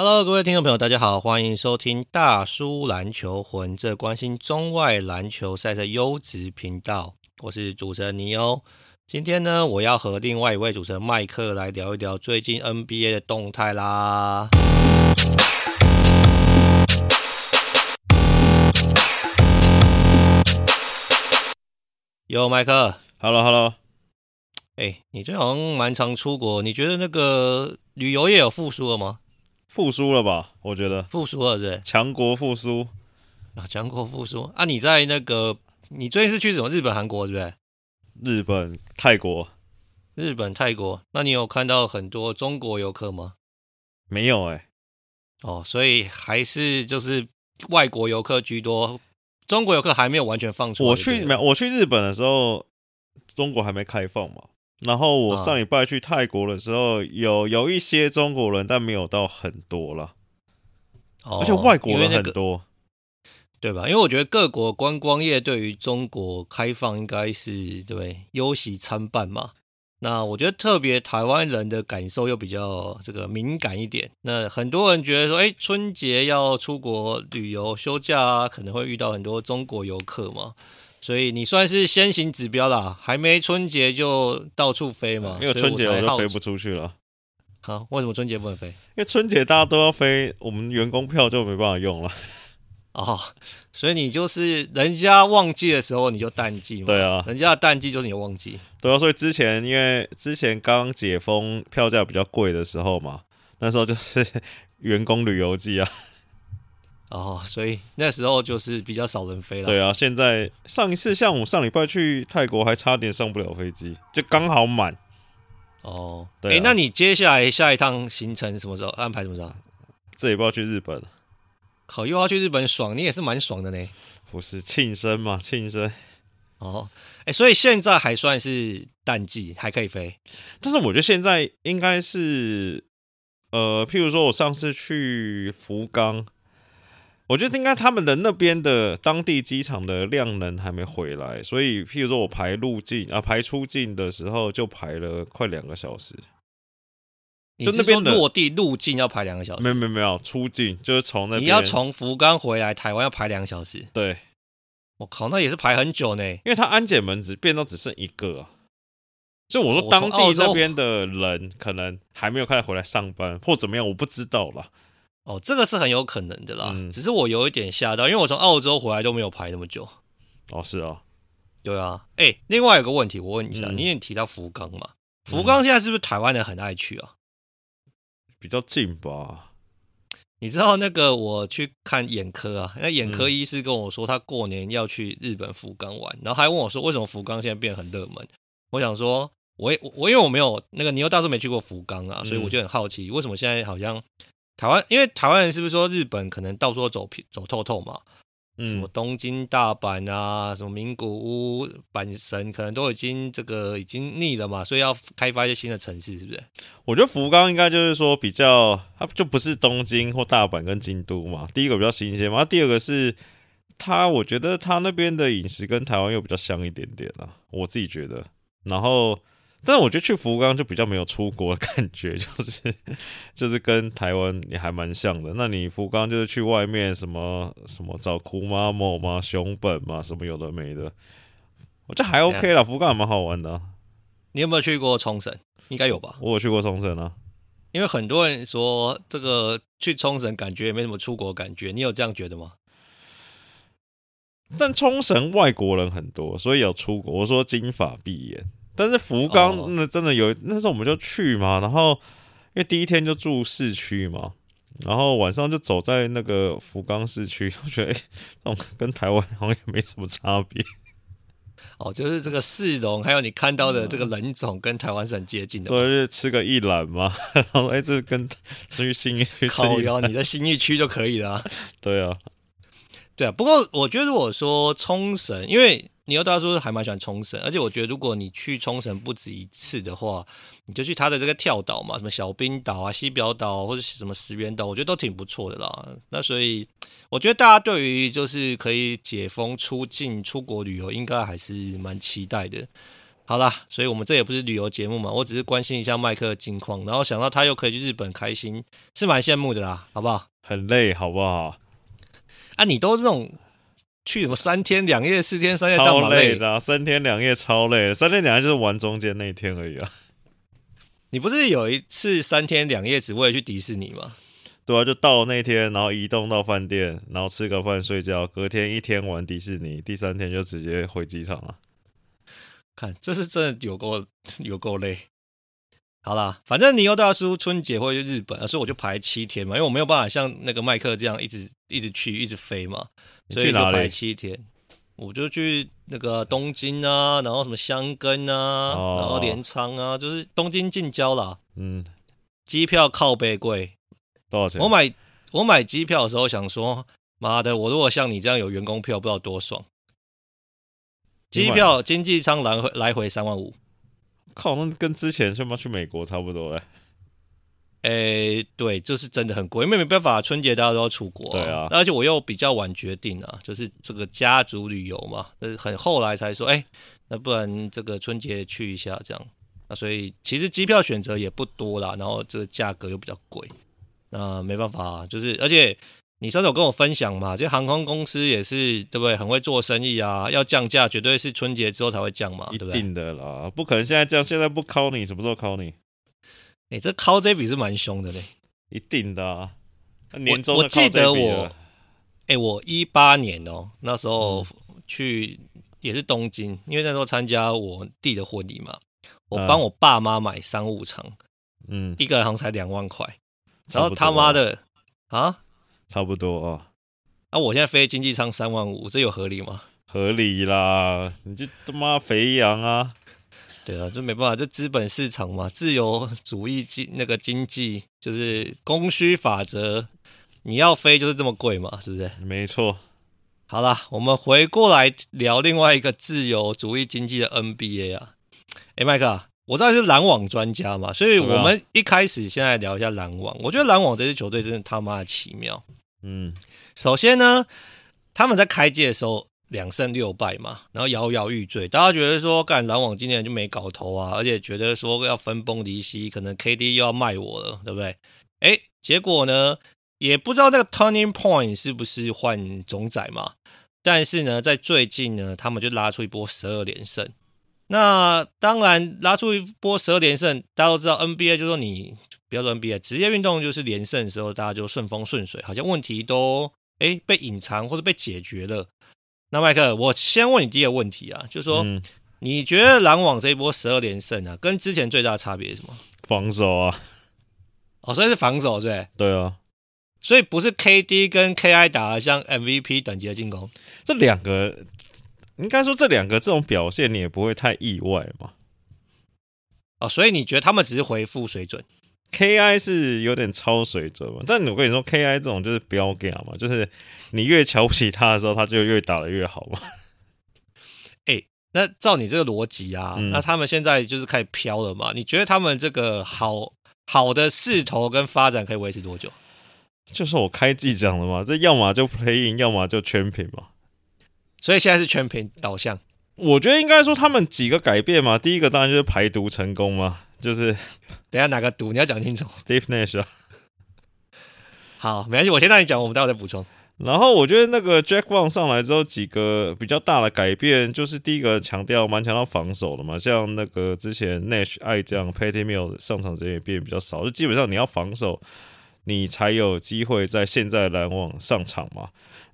Hello，各位听众朋友，大家好，欢迎收听大叔篮球魂，这关心中外篮球赛事优质频道。我是主持人尼欧。今天呢，我要和另外一位主持人麦克来聊一聊最近 NBA 的动态啦。哟，麦克，Hello，Hello。哎，你最近好像蛮常出国，你觉得那个旅游业有复苏了吗？复苏了吧？我觉得复苏了，是强国复苏啊，强国复苏啊！你在那个，你最近是去什么？日本、韩国，是不是？日本、泰国，日本、泰国。那你有看到很多中国游客吗？没有哎、欸。哦，所以还是就是外国游客居多，中国游客还没有完全放出来。我去没有？我去日本的时候，中国还没开放嘛。然后我上礼拜去泰国的时候，有有一些中国人，但没有到很多了，而且外国人很多，对吧？因为我觉得各国观光业对于中国开放应该是对忧喜参半嘛。那我觉得特别台湾人的感受又比较这个敏感一点。那很多人觉得说，哎，春节要出国旅游休假啊，可能会遇到很多中国游客嘛。所以你算是先行指标啦，还没春节就到处飞嘛？因为春节我就飞不出去了。好，为什么春节不能飞？因为春节大家都要飞，我们员工票就没办法用了。哦，所以你就是人家旺季的时候你就淡季嘛？对啊，人家的淡季就是你的旺季。对啊，所以之前因为之前刚解封，票价比较贵的时候嘛，那时候就是 员工旅游季啊。哦，所以那时候就是比较少人飞了。对啊，现在上一次像我上礼拜去泰国，还差点上不了飞机，就刚好满。哦，对、啊。哎、欸，那你接下来下一趟行程什么时候安排？什么时候？这也不要去日本。好，又要去日本爽，你也是蛮爽的呢。不是庆生嘛？庆生。哦，哎、欸，所以现在还算是淡季，还可以飞。但是我觉得现在应该是，呃，譬如说我上次去福冈。我觉得应该他们的那边的当地机场的量能还没回来，所以譬如说我排入境啊排出境的时候就排了快两个小时。就那边落地入境要排两个小时？没有没有没有，出境就是从那边。你要从福冈回来台湾要排两个小时？对。我靠，那也是排很久呢。因为他安检门只变到只剩一个，就我说当地那边的人可能还没有开始回来上班或怎么样，我不知道啦。哦，这个是很有可能的啦，嗯、只是我有一点吓到，因为我从澳洲回来都没有排那么久。哦，是啊，对啊。哎、欸，另外有个问题，我问一下，嗯、你也提到福冈嘛？福冈现在是不是台湾人很爱去啊？比较近吧。你知道那个我去看眼科啊，那眼科医师跟我说，他过年要去日本福冈玩，然后还问我说，为什么福冈现在变很热门？我想说，我我因为我没有那个你又大叔没去过福冈啊，所以我就很好奇，为什么现在好像。台湾，因为台湾人是不是说日本可能到处都走走透透嘛？嗯，什么东京、大阪啊，什么名古屋、阪神，可能都已经这个已经腻了嘛，所以要开发一些新的城市，是不是？我觉得福冈应该就是说比较，它就不是东京或大阪跟京都嘛。第一个比较新鲜嘛，第二个是它，我觉得它那边的饮食跟台湾又比较像一点点啊，我自己觉得。然后。但是我觉得去福冈就比较没有出国的感觉，就是就是跟台湾也还蛮像的。那你福冈就是去外面什么什么找姑妈某嘛、熊本嘛，什么有的没的，我觉得还 OK 啦。福冈还蛮好玩的啊。你有没有去过冲绳？应该有吧。我有去过冲绳啊，因为很多人说这个去冲绳感觉也没什么出国感觉，你有这样觉得吗？但冲绳外国人很多，所以有出国。我说金发碧眼。但是福冈那真的有，那时候我们就去嘛，然后因为第一天就住市区嘛，然后晚上就走在那个福冈市区，我觉得哎，这种跟台湾好像也没什么差别。哦，就是这个市容，还有你看到的这个人种，跟台湾是很接近的。对，就是吃个一兰嘛，然后哎，这跟去新义区靠腰，你在新义区就可以了。对啊，对啊。不过我觉得我说冲绳，因为。你又大叔还蛮喜欢冲绳，而且我觉得如果你去冲绳不止一次的话，你就去他的这个跳岛嘛，什么小冰岛啊、西表岛或者什么石垣岛，我觉得都挺不错的啦。那所以我觉得大家对于就是可以解封出境出国旅游，应该还是蛮期待的。好啦，所以我们这也不是旅游节目嘛，我只是关心一下麦克的近况，然后想到他又可以去日本开心，是蛮羡慕的啦，好不好？很累，好不好？啊，你都这种去什么三天两夜、四天三夜，超累的、啊，三天两夜超累，三天两夜就是玩中间那一天而已啊。你不是有一次三天两夜只为了去迪士尼吗？对啊，就到了那天，然后移动到饭店，然后吃个饭睡觉，隔天一天玩迪士尼，第三天就直接回机场了。看，这是真的有够 有够累。好啦，反正你又大叔春节会去日本，所以我就排七天嘛，因为我没有办法像那个麦克这样一直一直去一直飞嘛，所以就排七天。我就去那个东京啊，然后什么箱根啊，哦、然后镰仓啊，就是东京近郊啦。嗯，机票靠背贵，多少钱？我买我买机票的时候想说，妈的，我如果像你这样有员工票，不知道多爽。机票经济舱来回来回三万五，靠，那跟之前什么去美国差不多哎。哎、欸，对，就是真的很贵，因为没办法，春节大家都要出国、啊。对啊，而且我又比较晚决定啊，就是这个家族旅游嘛，就是很后来才说，哎、欸，那不然这个春节去一下这样。那所以其实机票选择也不多啦，然后这个价格又比较贵，那没办法，就是而且。你上次有跟我分享嘛？这航空公司也是对不对？很会做生意啊，要降价绝对是春节之后才会降嘛，一定的啦，不可能现在降，现在不考你，什么时候考你？哎、欸，这靠这笔是蛮凶的嘞，一定的啊。年终我，我记得我，哎、欸，我一八年哦、喔，那时候去也是东京，因为那时候参加我弟的婚礼嘛，我帮我爸妈买商务舱，嗯，一个人好像才两万块，然后他妈的啊！差不多啊，那、啊、我现在飞经济舱三万五，这有合理吗？合理啦，你就他妈肥羊啊！对啊，这没办法，这资本市场嘛，自由主义经那个经济就是供需法则，你要飞就是这么贵嘛，是不是？没错。好啦，我们回过来聊另外一个自由主义经济的 NBA 啊。哎，麦克，我知道是篮网专家嘛，所以我们一开始先来聊一下篮网。我觉得篮网这支球队真的他妈的奇妙。嗯，首先呢，他们在开季的时候两胜六败嘛，然后摇摇欲坠，大家觉得说，干篮网今年就没搞头啊，而且觉得说要分崩离析，可能 KD 又要卖我了，对不对？哎，结果呢，也不知道那个 turning point 是不是换总宰嘛，但是呢，在最近呢，他们就拉出一波十二连胜。那当然拉出一波十二连胜，大家都知道 NBA 就说你。不要说 NBA，职业运动就是连胜的时候，大家就顺风顺水，好像问题都哎被隐藏或者被解决了。那麦克，我先问你第一个问题啊，就是说，嗯、你觉得篮网这一波十二连胜啊，跟之前最大的差别是什么？防守啊，哦，所以是防守对？对啊，所以不是 KD 跟 KI 打的像 MVP 等级的进攻，这两个应该说这两个这种表现你也不会太意外嘛。哦，所以你觉得他们只是回复水准？K.I. 是有点超水准嘛，但我跟你说，K.I. 这种就是标杆嘛，就是你越瞧不起他的时候，他就越打的越好嘛。哎、欸，那照你这个逻辑啊，嗯、那他们现在就是开始飘了嘛？你觉得他们这个好好的势头跟发展可以维持多久？就是我开季讲了嘛，这要么就 play in，要么就 champion 嘛。所以现在是 champion 导向。我觉得应该说他们几个改变嘛，第一个当然就是排毒成功嘛。就是，等下哪个赌你要讲清楚。Steve Nash 啊，好，没关系，我先让你讲，我们待会再补充。然后我觉得那个 Jack Vaughn 上来之后，几个比较大的改变，就是第一个强调蛮强调防守的嘛，像那个之前 Nash 爱这样 Patty Mills 上场时间也变比较少，就基本上你要防守，你才有机会在现在篮网上场嘛。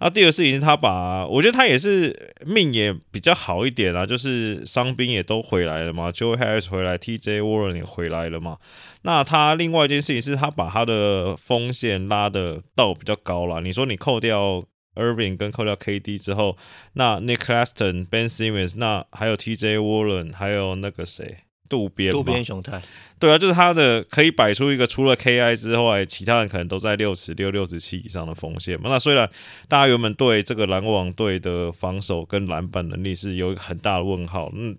那第二个事情是他把，我觉得他也是命也比较好一点啊，就是伤兵也都回来了嘛，Joe Harris 回来，TJ Warren 也回来了嘛。那他另外一件事情是他把他的锋线拉的到比较高了。你说你扣掉 Irving 跟扣掉 KD 之后，那 Nick Claston、Ben Simmons，那还有 TJ Warren，还有那个谁？渡边，渡边雄太，对啊，就是他的可以摆出一个除了 KI 之外，其他人可能都在六十六、六十七以上的锋线嘛。那虽然大家原本对这个篮网队的防守跟篮板能力是有一个很大的问号，嗯，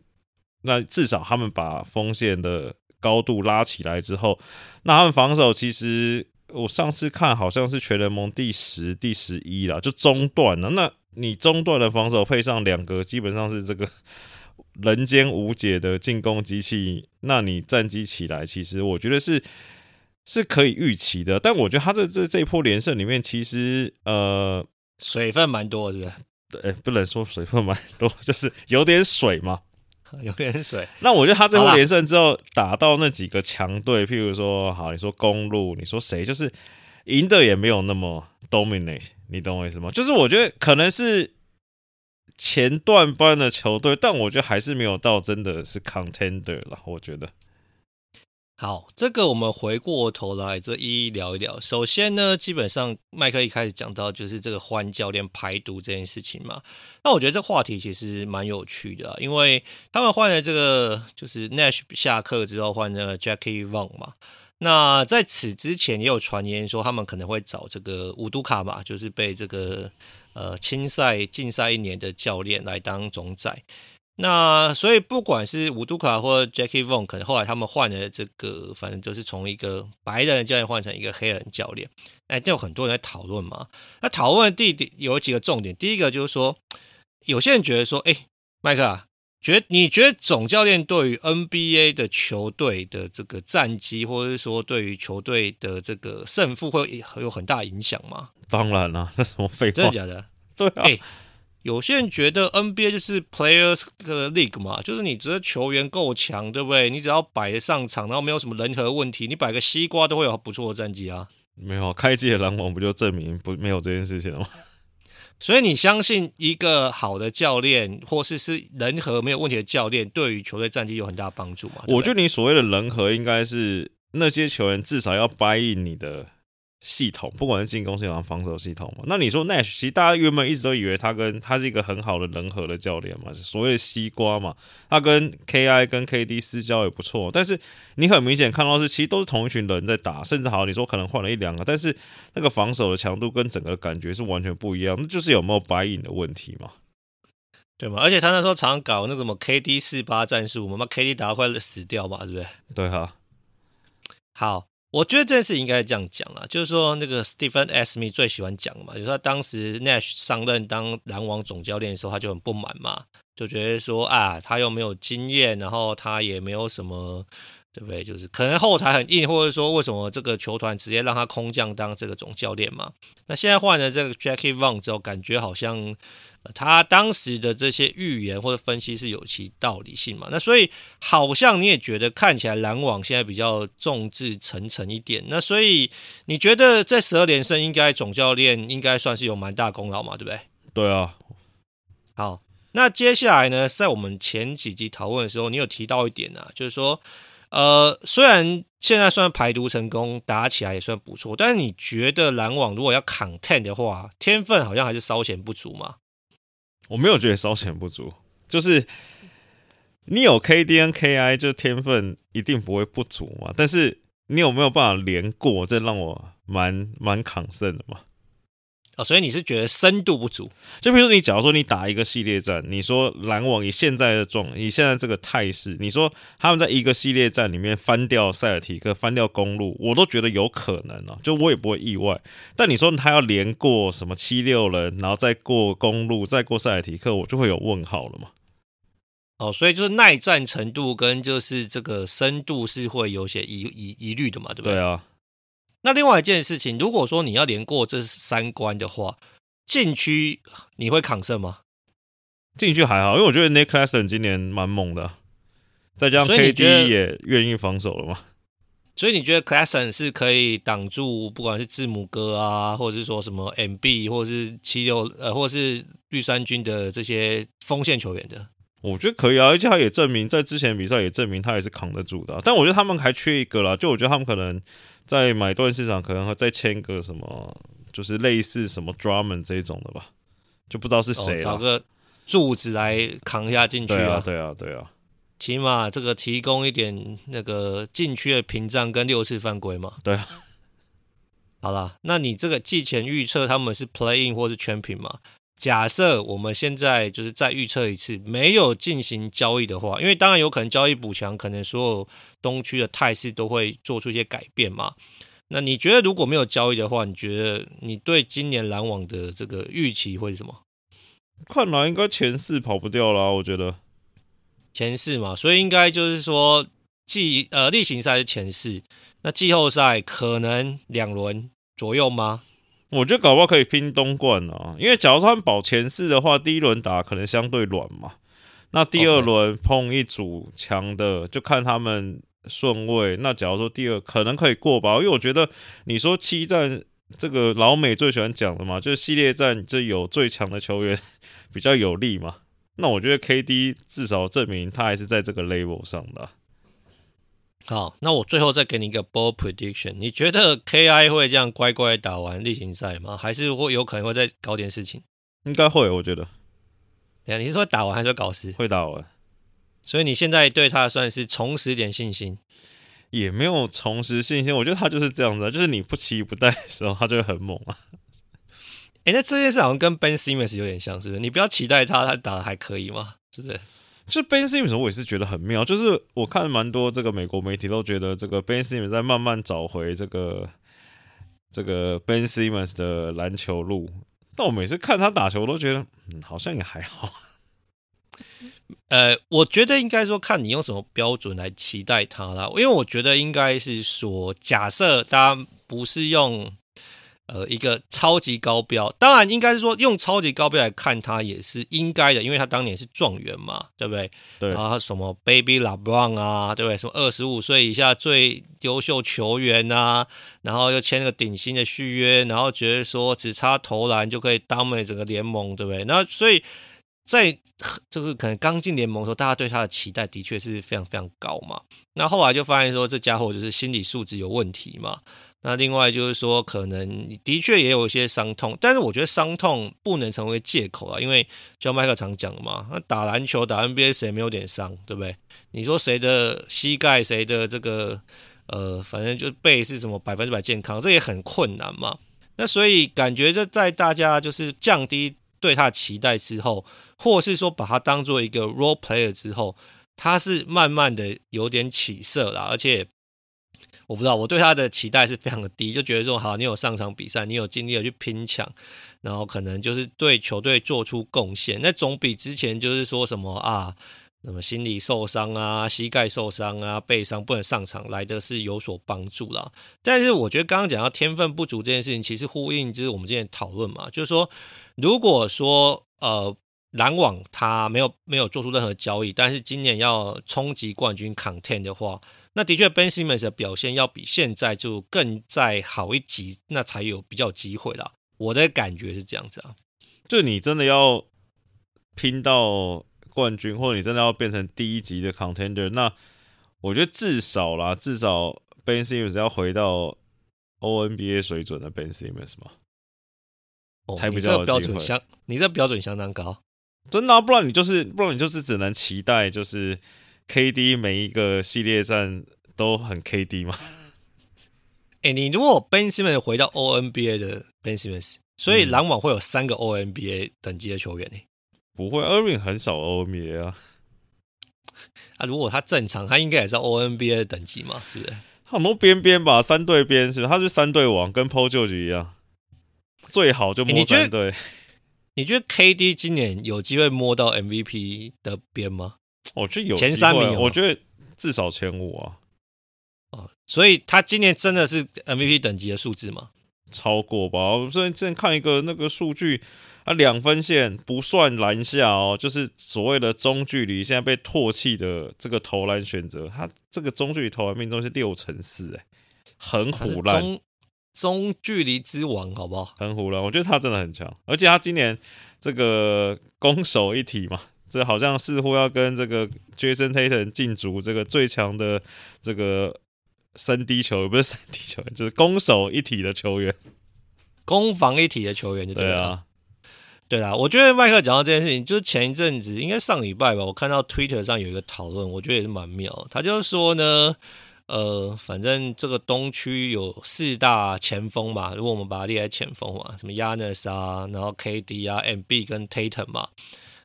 那至少他们把锋线的高度拉起来之后，那他们防守其实我上次看好像是全联盟第十、第十一啦，就中段了。那你中段的防守配上两个，基本上是这个。人间无解的进攻机器，那你战绩起来，其实我觉得是是可以预期的。但我觉得他这这这一波连胜里面，其实呃水分蛮多，是不是？对，不能说水分蛮多，就是有点水嘛，有点水。那我觉得他这波连胜之后，打到那几个强队，譬如说，好，你说公路，你说谁，就是赢的也没有那么 dominate，你懂我意思吗？就是我觉得可能是。前段班的球队，但我觉得还是没有到真的是 contender 了。我觉得，好，这个我们回过头来就一一聊一聊。首先呢，基本上麦克一开始讲到就是这个换教练排毒这件事情嘛。那我觉得这话题其实蛮有趣的，因为他们换了这个就是 Nash 下课之后换了 Jackie Wang 嘛。那在此之前也有传言说他们可能会找这个乌杜卡嘛，就是被这个。呃，青赛禁赛一年的教练来当总宰，那所以不管是伍杜卡或 Jackie Vaughn，可能后来他们换了这个，反正就是从一个白人教练换成一个黑人教练，哎，就有很多人在讨论嘛。那讨论的地点有几个重点，第一个就是说，有些人觉得说，哎，麦克啊，觉得你觉得总教练对于 NBA 的球队的这个战绩，或者是说对于球队的这个胜负，会有很大影响吗？当然了，这什么废话？真的假的？对啊、欸，有些人觉得 NBA 就是 Players 的 League 嘛，就是你只要球员够强，对不对？你只要摆得上场，然后没有什么人和问题，你摆个西瓜都会有不错的战绩啊。没有，开季的篮网不就证明不没有这件事情了吗？所以你相信一个好的教练，或是是人和没有问题的教练，对于球队战绩有很大帮助吗？我觉得你所谓的人和，应该是那些球员至少要掰 u 你的。系统，不管是进攻系统、防守系统嘛，那你说 Nash，其实大家原本一直都以为他跟他是一个很好的人和的教练嘛，所谓的西瓜嘛，他跟 KI 跟 KD 私交也不错，但是你很明显看到是其实都是同一群人在打，甚至好，你说可能换了一两个，但是那个防守的强度跟整个感觉是完全不一样，那就是有没有 buy in 的问题嘛？对嘛？而且他那时候常常搞那个什么 KD 四八战术，我们把 KD 打到快死掉嘛，是不是？对哈，好。我觉得这件事应该这样讲啦，就是说那个 Stephen a s. M e 最喜欢讲嘛，就是他当时 Nash 上任当篮网总教练的时候，他就很不满嘛，就觉得说啊，他又没有经验，然后他也没有什么，对不对？就是可能后台很硬，或者说为什么这个球团直接让他空降当这个总教练嘛？那现在换了这个 Jackie Vaughn 之后，感觉好像。他当时的这些预言或者分析是有其道理性嘛？那所以好像你也觉得看起来篮网现在比较众志成城一点。那所以你觉得这十二连胜应该总教练应该算是有蛮大功劳嘛？对不对？对啊。好，那接下来呢，在我们前几集讨论的时候，你有提到一点啊，就是说，呃，虽然现在算排毒成功，打起来也算不错，但是你觉得篮网如果要 content 的话，天分好像还是稍显不足吗？我没有觉得稍显不足，就是你有 KD 跟 KI，就天分一定不会不足嘛。但是你有没有办法连过，这让我蛮蛮抗胜的嘛。哦，所以你是觉得深度不足？就比如说你假如说你打一个系列战，你说篮网以现在的状，以现在这个态势，你说他们在一个系列战里面翻掉塞尔提克，翻掉公路，我都觉得有可能啊，就我也不会意外。但你说他要连过什么七六人，然后再过公路，再过塞尔提克，我就会有问号了嘛。哦，所以就是耐战程度跟就是这个深度是会有些疑疑疑虑的嘛，对不对？对啊。那另外一件事情，如果说你要连过这三关的话，禁区你会抗胜吗？禁区还好，因为我觉得 Nick Claxton 今年蛮猛的，再加上 KD 也愿意防守了嘛。所以你觉得 Claxton 是可以挡住，不管是字母哥啊，或者是说什么 MB，或者是七六呃，或者是绿衫军的这些锋线球员的？我觉得可以啊，而且他也证明在之前比赛也证明他也是扛得住的啊。但我觉得他们还缺一个啦，就我觉得他们可能。在买断市场可能会再签个什么，就是类似什么 Drummond 这种的吧，就不知道是谁了。找个柱子来扛一下进去啊！对啊，对啊，对啊，起码这个提供一点那个禁区的屏障跟六次犯规嘛。对啊。好了，那你这个季前预测他们是 Play In 或是全屏嘛？假设我们现在就是再预测一次，没有进行交易的话，因为当然有可能交易补强，可能所有东区的态势都会做出一些改变嘛。那你觉得如果没有交易的话，你觉得你对今年篮网的这个预期会是什么？看来应该前四跑不掉了，我觉得。前四嘛，所以应该就是说季呃例行赛是前四，那季后赛可能两轮左右吗？我觉得搞不好可以拼东冠啊，因为假如说他们保前四的话，第一轮打可能相对软嘛，那第二轮碰一组强的，就看他们顺位。那假如说第二可能可以过吧，因为我觉得你说七战这个老美最喜欢讲的嘛，就是系列战就有最强的球员 比较有利嘛。那我觉得 KD 至少证明他还是在这个 level 上的啊。好，那我最后再给你一个 ball prediction，你觉得 KI 会这样乖乖打完例行赛吗？还是会有可能会再搞点事情？应该会，我觉得。等下你是说打完还是说搞事？会打完。所以你现在对他算是重拾点信心？也没有重拾信心，我觉得他就是这样子，就是你不期不待的时候，他就会很猛啊。哎、欸，那这件事好像跟 Ben Simmons 有点像，是不是？你不要期待他，他打的还可以吗？是不是？就 Ben Simmons，我也是觉得很妙。就是我看蛮多这个美国媒体都觉得这个 Ben Simmons 在慢慢找回这个这个 Ben Simmons 的篮球路。但我每次看他打球，我都觉得嗯，好像也还好。呃，我觉得应该说看你用什么标准来期待他啦。因为我觉得应该是说，假设大家不是用。呃，一个超级高标，当然应该是说用超级高标来看他也是应该的，因为他当年是状元嘛，对不对？对。然后什么 Baby LeBron 啊，对不对？什么二十五岁以下最优秀球员啊，然后又签了个顶薪的续约，然后觉得说只差投篮就可以 dominate 整个联盟，对不对？那所以在就是可能刚进联盟的时候，大家对他的期待的确是非常非常高嘛。那后来就发现说这家伙就是心理素质有问题嘛。那另外就是说，可能的确也有一些伤痛，但是我觉得伤痛不能成为借口啊，因为就像麦克常讲的嘛，那打篮球、打 NBA 谁没有点伤，对不对？你说谁的膝盖、谁的这个呃，反正就是背是什么百分之百健康，这也很困难嘛。那所以感觉就在大家就是降低对他的期待之后，或是说把他当做一个 role player 之后，他是慢慢的有点起色了，而且。我不知道，我对他的期待是非常的低，就觉得说好，你有上场比赛，你有尽力的去拼抢，然后可能就是对球队做出贡献，那总比之前就是说什么啊，什么心理受伤啊、膝盖受伤啊、背伤不能上场来的是有所帮助啦。但是我觉得刚刚讲到天分不足这件事情，其实呼应就是我们今天讨论嘛，就是说如果说呃篮网他没有没有做出任何交易，但是今年要冲击冠军 content 的话。那的确，Ben Simmons 的表现要比现在就更再好一级，那才有比较机会啦。我的感觉是这样子啊，就你真的要拼到冠军，或者你真的要变成第一级的 contender，那我觉得至少啦，至少 Ben Simmons 要回到 ONBA 水准的 Ben Simmons 嘛，哦、才比较有标准相，你这标准相当高，真的、啊，不然你就是，不然你就是只能期待就是。KD 每一个系列战都很 KD 吗？哎、欸，你如果 Ben Simmons 回到 ONBA 的 Ben Simmons，所以篮网会有三个 ONBA 等级的球员呢？不会，Irving 很少 ONBA 啊。啊，如果他正常，他应该也是 ONBA 的等级嘛？是不是？很多边边吧，三对边是不是？他是三对王，跟 Paul George 一样，最好就摸三对、欸。你觉得 KD 今年有机会摸到 MVP 的边吗？我觉得有前三名，我觉得至少前五啊。哦，所以他今年真的是 MVP 等级的数字吗？超过吧。我最近之前看一个那个数据，啊，两分线不算篮下哦，就是所谓的中距离，现在被唾弃的这个投篮选择，他这个中距离投篮命中是六成四，哎，很虎烂。中中距离之王，好不好？很虎烂，我觉得他真的很强，而且他今年这个攻守一体嘛。这好像似乎要跟这个 Jason Tatum 竞逐这个最强的这个三 D 球员，不是三 D 球员，就是攻守一体的球员，攻防一体的球员就对了。对啊，对啊，我觉得麦克讲到这件事情，就是前一阵子应该上礼拜吧，我看到 Twitter 上有一个讨论，我觉得也是蛮妙。他就是说呢，呃，反正这个东区有四大前锋嘛，如果我们把它列在前锋嘛，什么 Giannis 啊，然后 KD 啊，Embiid 跟 Tatum 嘛，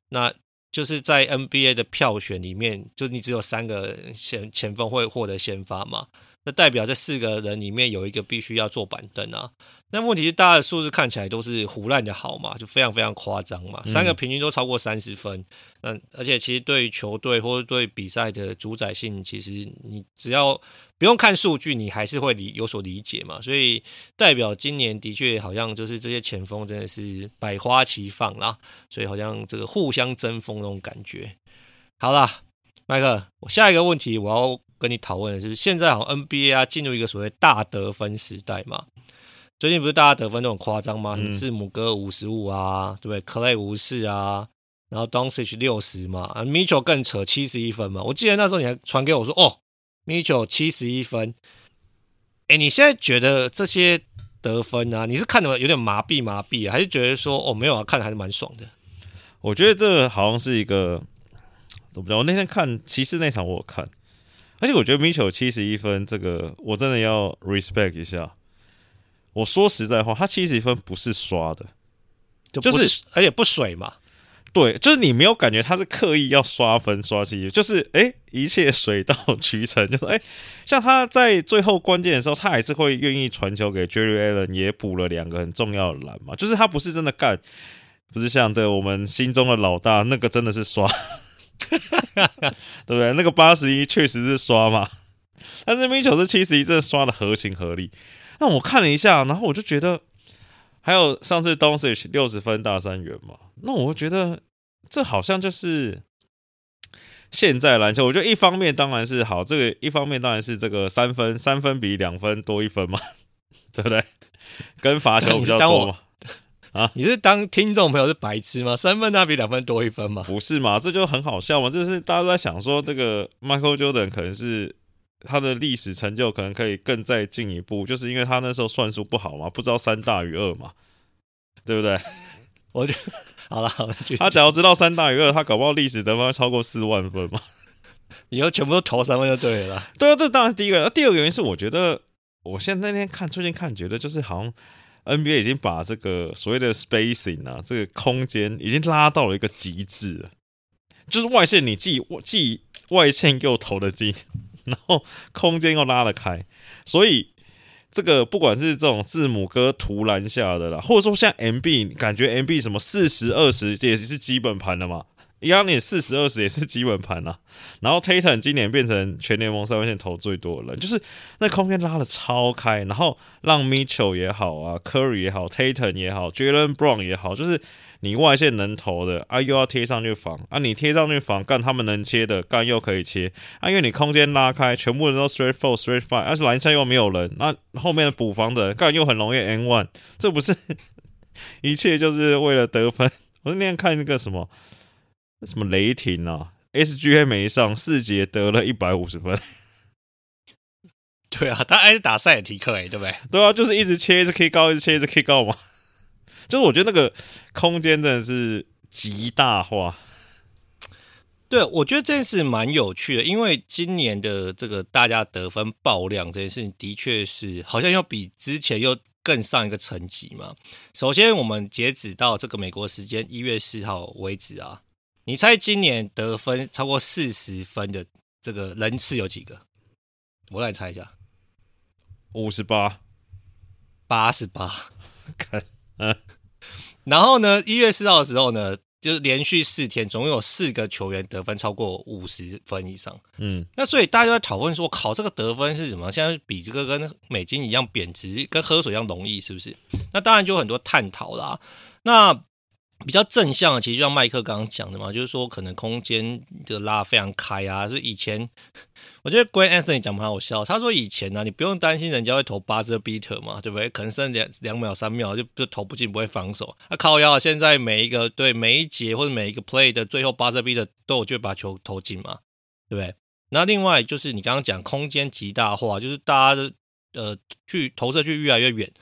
那。就是在 NBA 的票选里面，就你只有三个前前锋会获得先发嘛。那代表这四个人里面有一个必须要坐板凳啊。那问题是，大家的数字看起来都是胡乱的好嘛，就非常非常夸张嘛，三个平均都超过三十分。嗯，而且其实对于球队或者对比赛的主宰性，其实你只要不用看数据，你还是会理有所理解嘛。所以代表今年的确好像就是这些前锋真的是百花齐放啦，所以好像这个互相争锋那种感觉。好啦，麦克，我下一个问题我要跟你讨论的是，现在好像 NBA 啊进入一个所谓大得分时代嘛。最近不是大家得分都很夸张吗？什么字母哥五十五啊，对不对？Clay 五四啊，然后 Doncic 六十嘛，啊，Mitchell 更扯七十一分嘛。我记得那时候你还传给我说，哦，Mitchell 七十一分。哎，你现在觉得这些得分啊，你是看的有点麻痹麻痹啊，还是觉得说哦没有啊，看的还是蛮爽的？我觉得这个好像是一个怎么讲？我那天看骑士那场我有看，而且我觉得 Mitchell 七十一分这个我真的要 respect 一下。我说实在话，他七十分不是刷的，就是而且不水嘛。对，就是你没有感觉他是刻意要刷分刷七，就是哎、欸，一切水到 渠成，就是哎、欸，像他在最后关键的时候，他还是会愿意传球给 Jerry Allen，也补了两个很重要的篮嘛。就是他不是真的干，不是像对我们心中的老大那个真的是刷，对不对？那个八十一确实是刷嘛，但是 Mitchell 是七十一，真的刷的合情合理。那我看了一下，然后我就觉得，还有上次 Doncic 六十分大三元嘛，那我觉得这好像就是现在篮球。我觉得一方面当然是好，这个一方面当然是这个三分三分比两分多一分嘛，对不对？跟罚球比较多嘛。啊，你是当听众朋友是白痴吗？三分那比两分多一分吗？不是嘛，这就很好笑嘛。这是大家都在想说，这个 Michael Jordan 可能是。他的历史成就可能可以更再进一步，就是因为他那时候算术不好嘛，不知道三大于二嘛，对不对？我就好了好了，他只要知道三大于二，他搞不好历史得分会超过四万分嘛。以后全部都投三分就对了。对啊，这当然是第一个。第二个原因是，我觉得我现在那天看最近看，觉得就是好像 NBA 已经把这个所谓的 spacing 啊，这个空间已经拉到了一个极致了，就是外线你既既外线又投得进。然后空间又拉得开，所以这个不管是这种字母哥投篮下的啦，或者说像 MB，感觉 MB 什么四十二十也是基本盘的嘛，一样你四十二十也是基本盘啊。然后 Tatum 今年变成全联盟三分线投最多的人，就是那空间拉得超开，然后让 Mitchell 也好啊，Curry 也好，Tatum 也好，Jalen Brown 也好，就是。你外线能投的啊，又要贴上去防啊，你贴上去防，干他们能切的干又可以切啊，因为你空间拉开，全部人都 straight four straight five，而且篮下又没有人，那后面的补防的人干又很容易 n one，这不是 一切就是为了得分。我那天看那个什么什么雷霆啊，SGA 没上四节得了一百五十分。对啊，他还是打赛尔提克哎，对不对？对啊，就是一直切，一直 kick 高，一直切，一直 kick 高嘛。就是我觉得那个空间真的是极大化。对，我觉得这件事蛮有趣的，因为今年的这个大家得分爆量这件事情，的确是好像要比之前又更上一个层级嘛。首先，我们截止到这个美国时间一月四号为止啊，你猜今年得分超过四十分的这个人次有几个？我来猜一下，五十八，八十八，看，嗯。然后呢，一月四号的时候呢，就是连续四天，总共有四个球员得分超过五十分以上。嗯，那所以大家都在讨论说，靠，这个得分是什么？现在比这个跟美金一样贬值，跟喝水一样容易，是不是？那当然就有很多探讨啦。那比较正向的，其实就像麦克刚刚讲的嘛，就是说可能空间就拉非常开啊。就以前 我觉得 Grant Anthony 讲蛮好笑，他说以前呢、啊，你不用担心人家会投 buzzer beater 嘛，对不对？可能剩两两秒、三秒就就投不进，不会防守。那、啊、靠腰，现在每一个对每一节或者每一个 play 的最后 buzzer beater 都有就会把球投进嘛，对不对？那另外就是你刚刚讲空间极大化，就是大家的呃去投射距越来越远。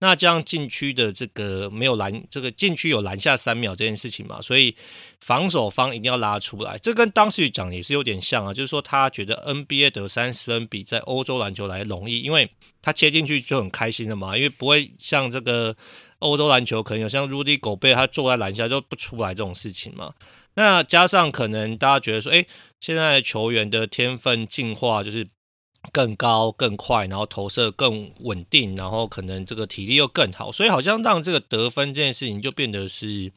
那这样禁区的这个没有拦，这个禁区有拦下三秒这件事情嘛，所以防守方一定要拉出来。这跟当时讲也是有点像啊，就是说他觉得 NBA 得三十分比在欧洲篮球来容易，因为他切进去就很开心的嘛，因为不会像这个欧洲篮球可能有像 Rudy Gobert 他坐在篮下就不出来这种事情嘛。那加上可能大家觉得说，哎，现在球员的天分进化就是。更高、更快，然后投射更稳定，然后可能这个体力又更好，所以好像让这个得分这件事情就变得是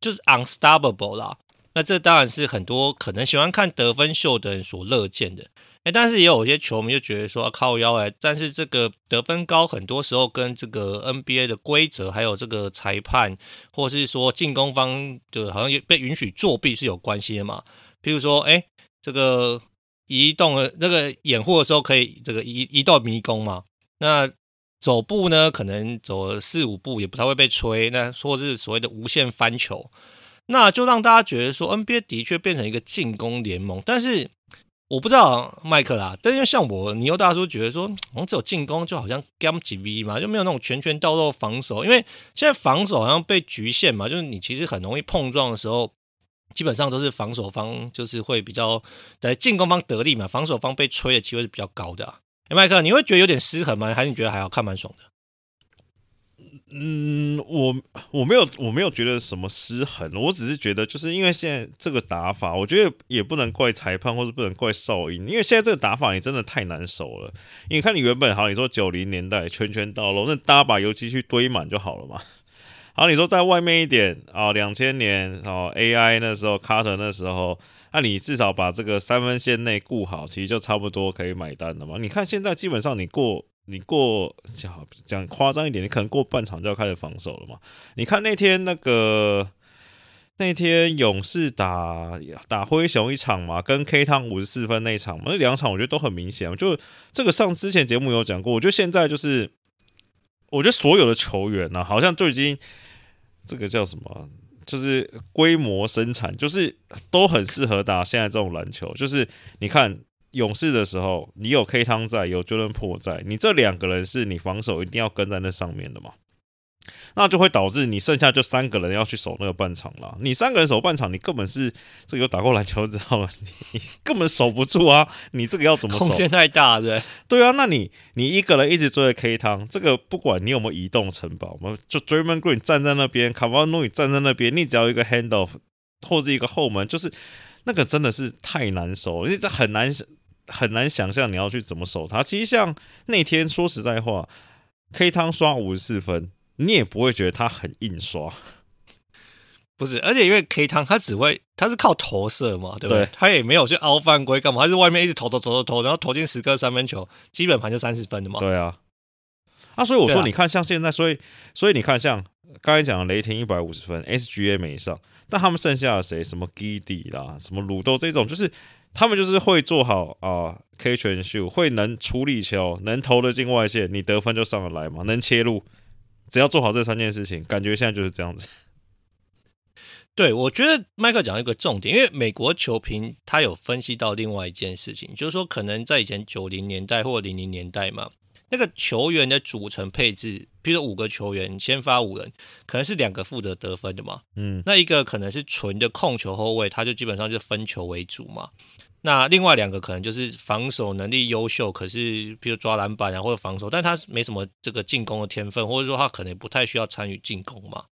就是 unstoppable 啦。那这当然是很多可能喜欢看得分秀的人所乐见的。哎，但是也有一些球迷就觉得说靠腰哎，但是这个得分高，很多时候跟这个 NBA 的规则，还有这个裁判，或是说进攻方的好像也被允许作弊是有关系的嘛？譬如说，哎，这个移动的那个掩护的时候可以这个移移动迷宫嘛？那走步呢，可能走四五步也不太会被吹，那说是所谓的无限翻球，那就让大家觉得说 NBA 的确变成一个进攻联盟，但是。我不知道麦克啦，但是像我尼欧大叔觉得说，好像只有进攻就好像 game 几 v 嘛，就没有那种拳拳到肉防守，因为现在防守好像被局限嘛，就是你其实很容易碰撞的时候，基本上都是防守方就是会比较在进攻方得利嘛，防守方被吹的机会是比较高的啊。哎，麦克，你会觉得有点失衡吗？还是你觉得还好看蛮爽的？嗯，我我没有我没有觉得什么失衡，我只是觉得就是因为现在这个打法，我觉得也不能怪裁判，或者不能怪哨音，因为现在这个打法你真的太难守了。你看你原本好，你说九零年代圈圈到肉，那搭把油漆去堆满就好了嘛。好，你说在外面一点啊，两千年哦 AI 那时候，Carter 那时候，那你至少把这个三分线内顾好，其实就差不多可以买单了嘛。你看现在基本上你过。你过讲讲夸张一点，你可能过半场就要开始防守了嘛？你看那天那个那天勇士打打灰熊一场嘛，跟 K 汤五十四分那一场嘛，那两场我觉得都很明显。就这个上之前节目有讲过，我觉得现在就是，我觉得所有的球员呢、好像就已经这个叫什么，就是规模生产，就是都很适合打现在这种篮球。就是你看。勇士的时候，你有 K 汤在，有 Jordan 破在，你这两个人是你防守一定要跟在那上面的嘛？那就会导致你剩下就三个人要去守那个半场了。你三个人守半场，你根本是这个有打过篮球知道吗？你根本守不住啊！你这个要怎么守？空间太大，对对啊。那你你一个人一直追着 K 汤，这个不管你有没有移动城堡，我们就 Draymond Green 站在那边，Kevon Looney 站在那边，你只要一个 handoff 或者一个后门，就是那个真的是太难守，因为这很难。很难想象你要去怎么守他。其实像那天说实在话，K 汤刷五十四分，你也不会觉得他很印刷。不是，而且因为 K 汤他只会他是靠投射嘛，对不对？对他也没有去凹犯规干嘛，他是外面一直投投投投投，然后投进十个三分球，基本盘就三十分的嘛。对啊。啊，所以我说你看，像现在，所以所以你看，像刚才讲的雷霆一百五十分，SGA 没上，但他们剩下的谁？什么 Giddey 啦，什么鲁豆这种，就是。他们就是会做好啊，catch and shoot，会能处理球，能投得进外线，你得分就上得来嘛。能切入，只要做好这三件事情，感觉现在就是这样子。对，我觉得麦克讲了一个重点，因为美国球评他有分析到另外一件事情，就是说可能在以前九零年代或零零年代嘛，那个球员的组成配置，比如说五个球员先发五人，可能是两个负责得分的嘛，嗯，那一个可能是纯的控球后卫，他就基本上就分球为主嘛。那另外两个可能就是防守能力优秀，可是比如抓篮板啊或者防守，但他没什么这个进攻的天分，或者说他可能不太需要参与进攻嘛。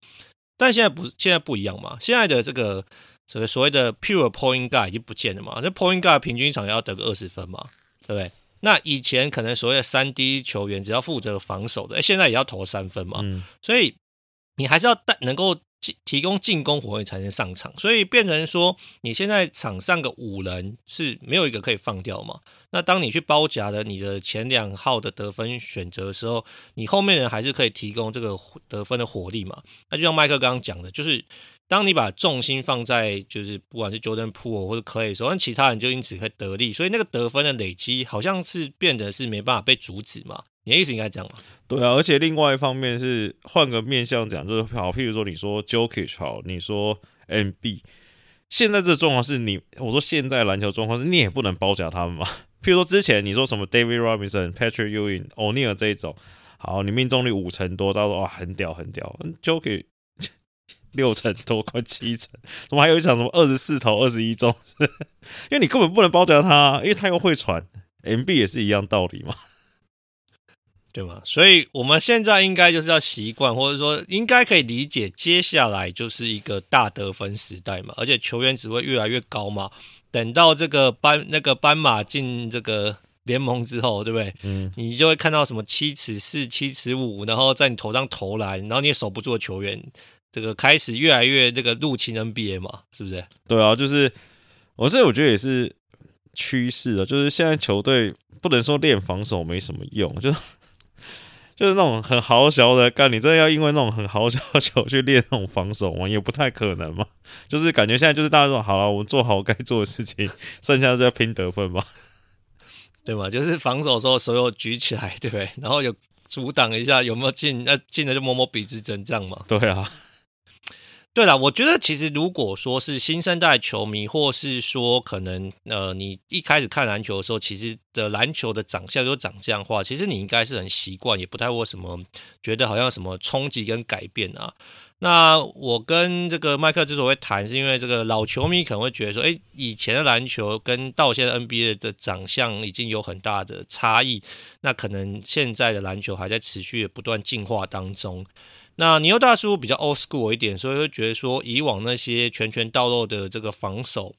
但现在不，现在不一样嘛。现在的这个所谓所谓的 pure point guard 已经不见了嘛。那 point guard 平均一场要得个二十分嘛，对不对？那以前可能所谓的三 D 球员只要负责防守的，现在也要投三分嘛。嗯，所以你还是要带能够。提供进攻火力才能上场，所以变成说你现在场上个五人是没有一个可以放掉嘛？那当你去包夹的你的前两号的得分选择的时候，你后面人还是可以提供这个得分的火力嘛？那就像麦克刚刚讲的，就是当你把重心放在就是不管是 Jordan Pool 或者 Clay 的时候，那其他人就因此可以得利，所以那个得分的累积好像是变得是没办法被阻止嘛？你的意思应该这样吧？对啊，而且另外一方面是换个面向讲，就是好，譬如说你说 Jokic 好，你说 MB，现在这状况是你，我说现在篮球状况是你也不能包夹他们嘛。譬如说之前你说什么 David Robinson、Patrick Ewing、O'Neal 这一种，好，你命中率五成多，到时候哇很屌很屌，Jokic 六成多快七成，怎么还有一场什么二十四投二十一中？因为你根本不能包夹他，因为他又会传，MB 也是一样道理嘛。对吗？所以我们现在应该就是要习惯，或者说应该可以理解，接下来就是一个大得分时代嘛，而且球员只会越来越高嘛。等到这个斑那个斑马进这个联盟之后，对不对？嗯，你就会看到什么七尺四、七尺五，然后在你头上投篮，然后你也守不住的球员，这个开始越来越这个入侵 NBA 嘛，是不是？对啊，就是我这我觉得也是趋势啊，就是现在球队不能说练防守没什么用，就就是那种很豪小的干，你真的要因为那种很豪小的球去练那种防守吗？也不太可能嘛。就是感觉现在就是大家说好了，我们做好该做的事情，剩下就要拼得分嘛。对嘛，就是防守的时候手有举起来，对不对？然后有阻挡一下，有没有进？那进了就摸摸鼻子，真这样嘛？对啊。对了，我觉得其实如果说是新生代球迷，或是说可能呃，你一开始看篮球的时候，其实的篮球的长相就长这样的话，其实你应该是很习惯，也不太会什么觉得好像什么冲击跟改变啊。那我跟这个麦克之所以会谈，是因为这个老球迷可能会觉得说，诶，以前的篮球跟到现在 NBA 的长相已经有很大的差异，那可能现在的篮球还在持续不断进化当中。那尼欧大叔比较 old school 一点，所以会觉得说，以往那些拳拳到肉的这个防守。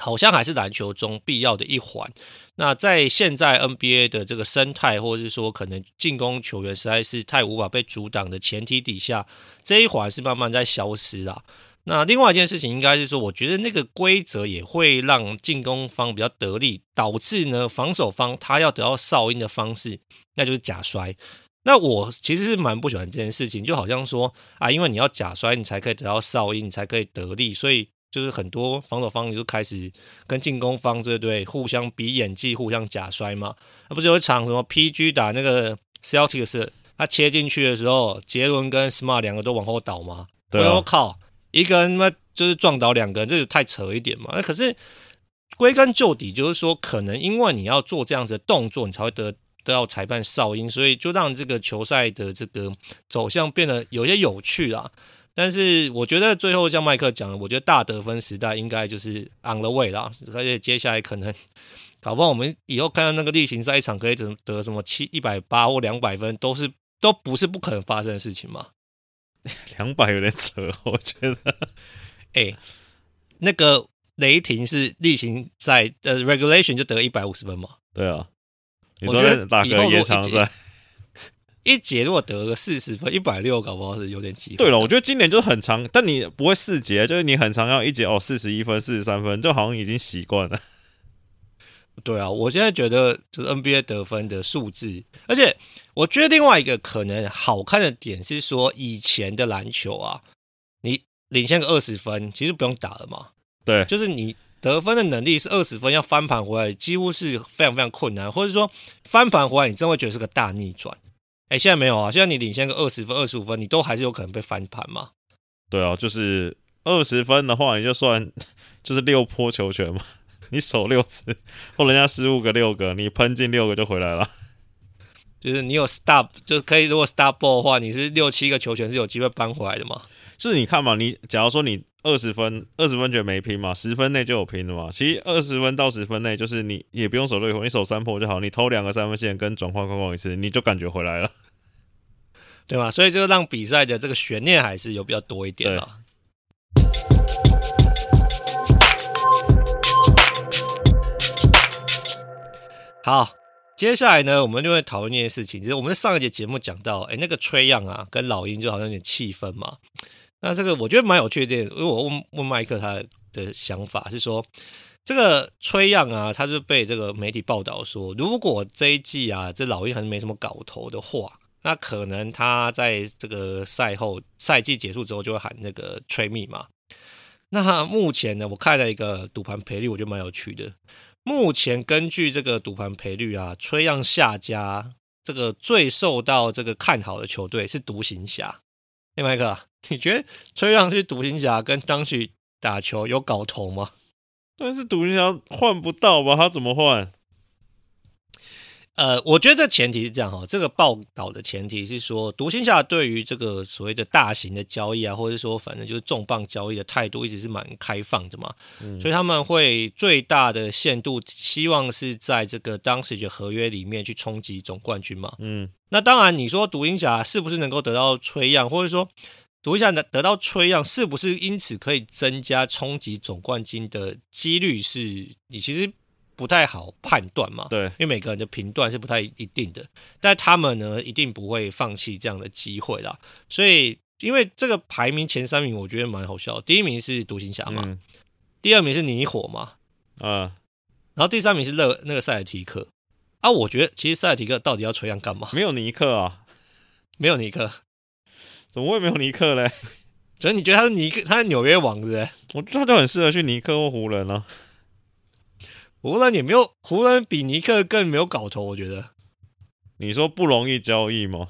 好像还是篮球中必要的一环。那在现在 NBA 的这个生态，或者是说可能进攻球员实在是太无法被阻挡的前提底下，这一环是慢慢在消失啦。那另外一件事情应该是说，我觉得那个规则也会让进攻方比较得力，导致呢防守方他要得到哨音的方式，那就是假摔。那我其实是蛮不喜欢这件事情，就好像说啊，因为你要假摔，你才可以得到哨音，你才可以得力，所以。就是很多防守方就开始跟进攻方对对互相比演技，互相假摔嘛。那不是有一场什么 PG 打那个 Celtics，他切进去的时候，杰伦跟 Smart 两个都往后倒吗？对、啊，我靠，一个人他妈就是撞倒两个人，这就太扯一点嘛。那可是归根究底，就是说可能因为你要做这样子的动作，你才会得得到裁判哨音，所以就让这个球赛的这个走向变得有些有趣啦。但是我觉得最后像麦克讲的，我觉得大得分时代应该就是 on the way 啦，而且接下来可能搞不好我们以后看到那个例行赛一场可以得得什么七一百八或两百分，都是都不是不可能发生的事情嘛。两百有点扯，我觉得。哎、欸，那个雷霆是例行赛的 regulation 就得一百五十分嘛？对啊，你说打个延长赛。一节如果得个四十分，一百六搞不好是有点机会。对了，我觉得今年就很长，但你不会四节，就是你很长要一节哦，四十一分、四十三分，就好像已经习惯了。对啊，我现在觉得就是 NBA 得分的数字，而且我觉得另外一个可能好看的点是说，以前的篮球啊，你领先个二十分，其实不用打了嘛。对，就是你得分的能力是二十分，要翻盘回来几乎是非常非常困难，或者说翻盘回来，你真会觉得是个大逆转。哎，现在没有啊！现在你领先个二十分、二十五分，你都还是有可能被翻盘嘛？对啊，就是二十分的话，你就算 就是六波球权嘛，你守六次，或人家失误个六个，你喷进六个就回来了。就是你有 stop，就是可以如果 stop ball 的话，你是六七个球权是有机会扳回来的嘛？就是你看嘛，你假如说你二十分，二十分觉得没拼嘛，十分内就有拼了嘛。其实二十分到十分内，就是你也不用守六波，你守三破就好，你偷两个三分线跟转换框框一次，你就感觉回来了。对吧？所以就让比赛的这个悬念还是有比较多一点的。好，接下来呢，我们就会讨论一件事情，就是我们在上一节节目讲到，哎，那个 Trae Young 啊，跟老鹰就好像有点气氛嘛。那这个我觉得蛮有趣的，因为我问问麦克他的想法是说，这个崔样啊，他就被这个媒体报道说，如果这一季啊，这老鹰还是没什么搞头的话。那可能他在这个赛后赛季结束之后就会喊那个 Trade Me 嘛。那目前呢，我看了一个赌盘赔率，我觉得蛮有趣的。目前根据这个赌盘赔率啊，Trae Young 下家这个最受到这个看好的球队是独行侠。哎，麦克，你觉得崔让去独行侠跟张旭打球有搞头吗？但是独行侠换不到吧？他怎么换？呃，我觉得这前提是这样哈，这个报道的前提是说，独行侠对于这个所谓的大型的交易啊，或者说反正就是重磅交易的态度，一直是蛮开放的嘛，嗯、所以他们会最大的限度希望是在这个当时的合约里面去冲击总冠军嘛。嗯，那当然你说独行侠是不是能够得到 Trae Young，或者说独行侠得得到 Trae Young，是不是因此可以增加冲击总冠军的几率是？是你其实。不太好判断嘛。对，因为每个人的评断是不太一定的，但他们呢，一定不会放弃这样的机会啦。所以，因为这个排名前三名，我觉得蛮好笑。第一名是独行侠嘛，嗯、第二名是泥火嘛，嗯，然后第三名是勒那个塞尔提克。啊，我觉得其实塞尔提克到底要吹样干嘛？没有尼克啊，没有尼克，怎么会没有尼克嘞？所 以你觉得他是尼克，他是纽约王是不是？我觉得他就很适合去尼克或湖人呢、啊。湖人也没有，湖人比尼克更没有搞头，我觉得。你说不容易交易吗？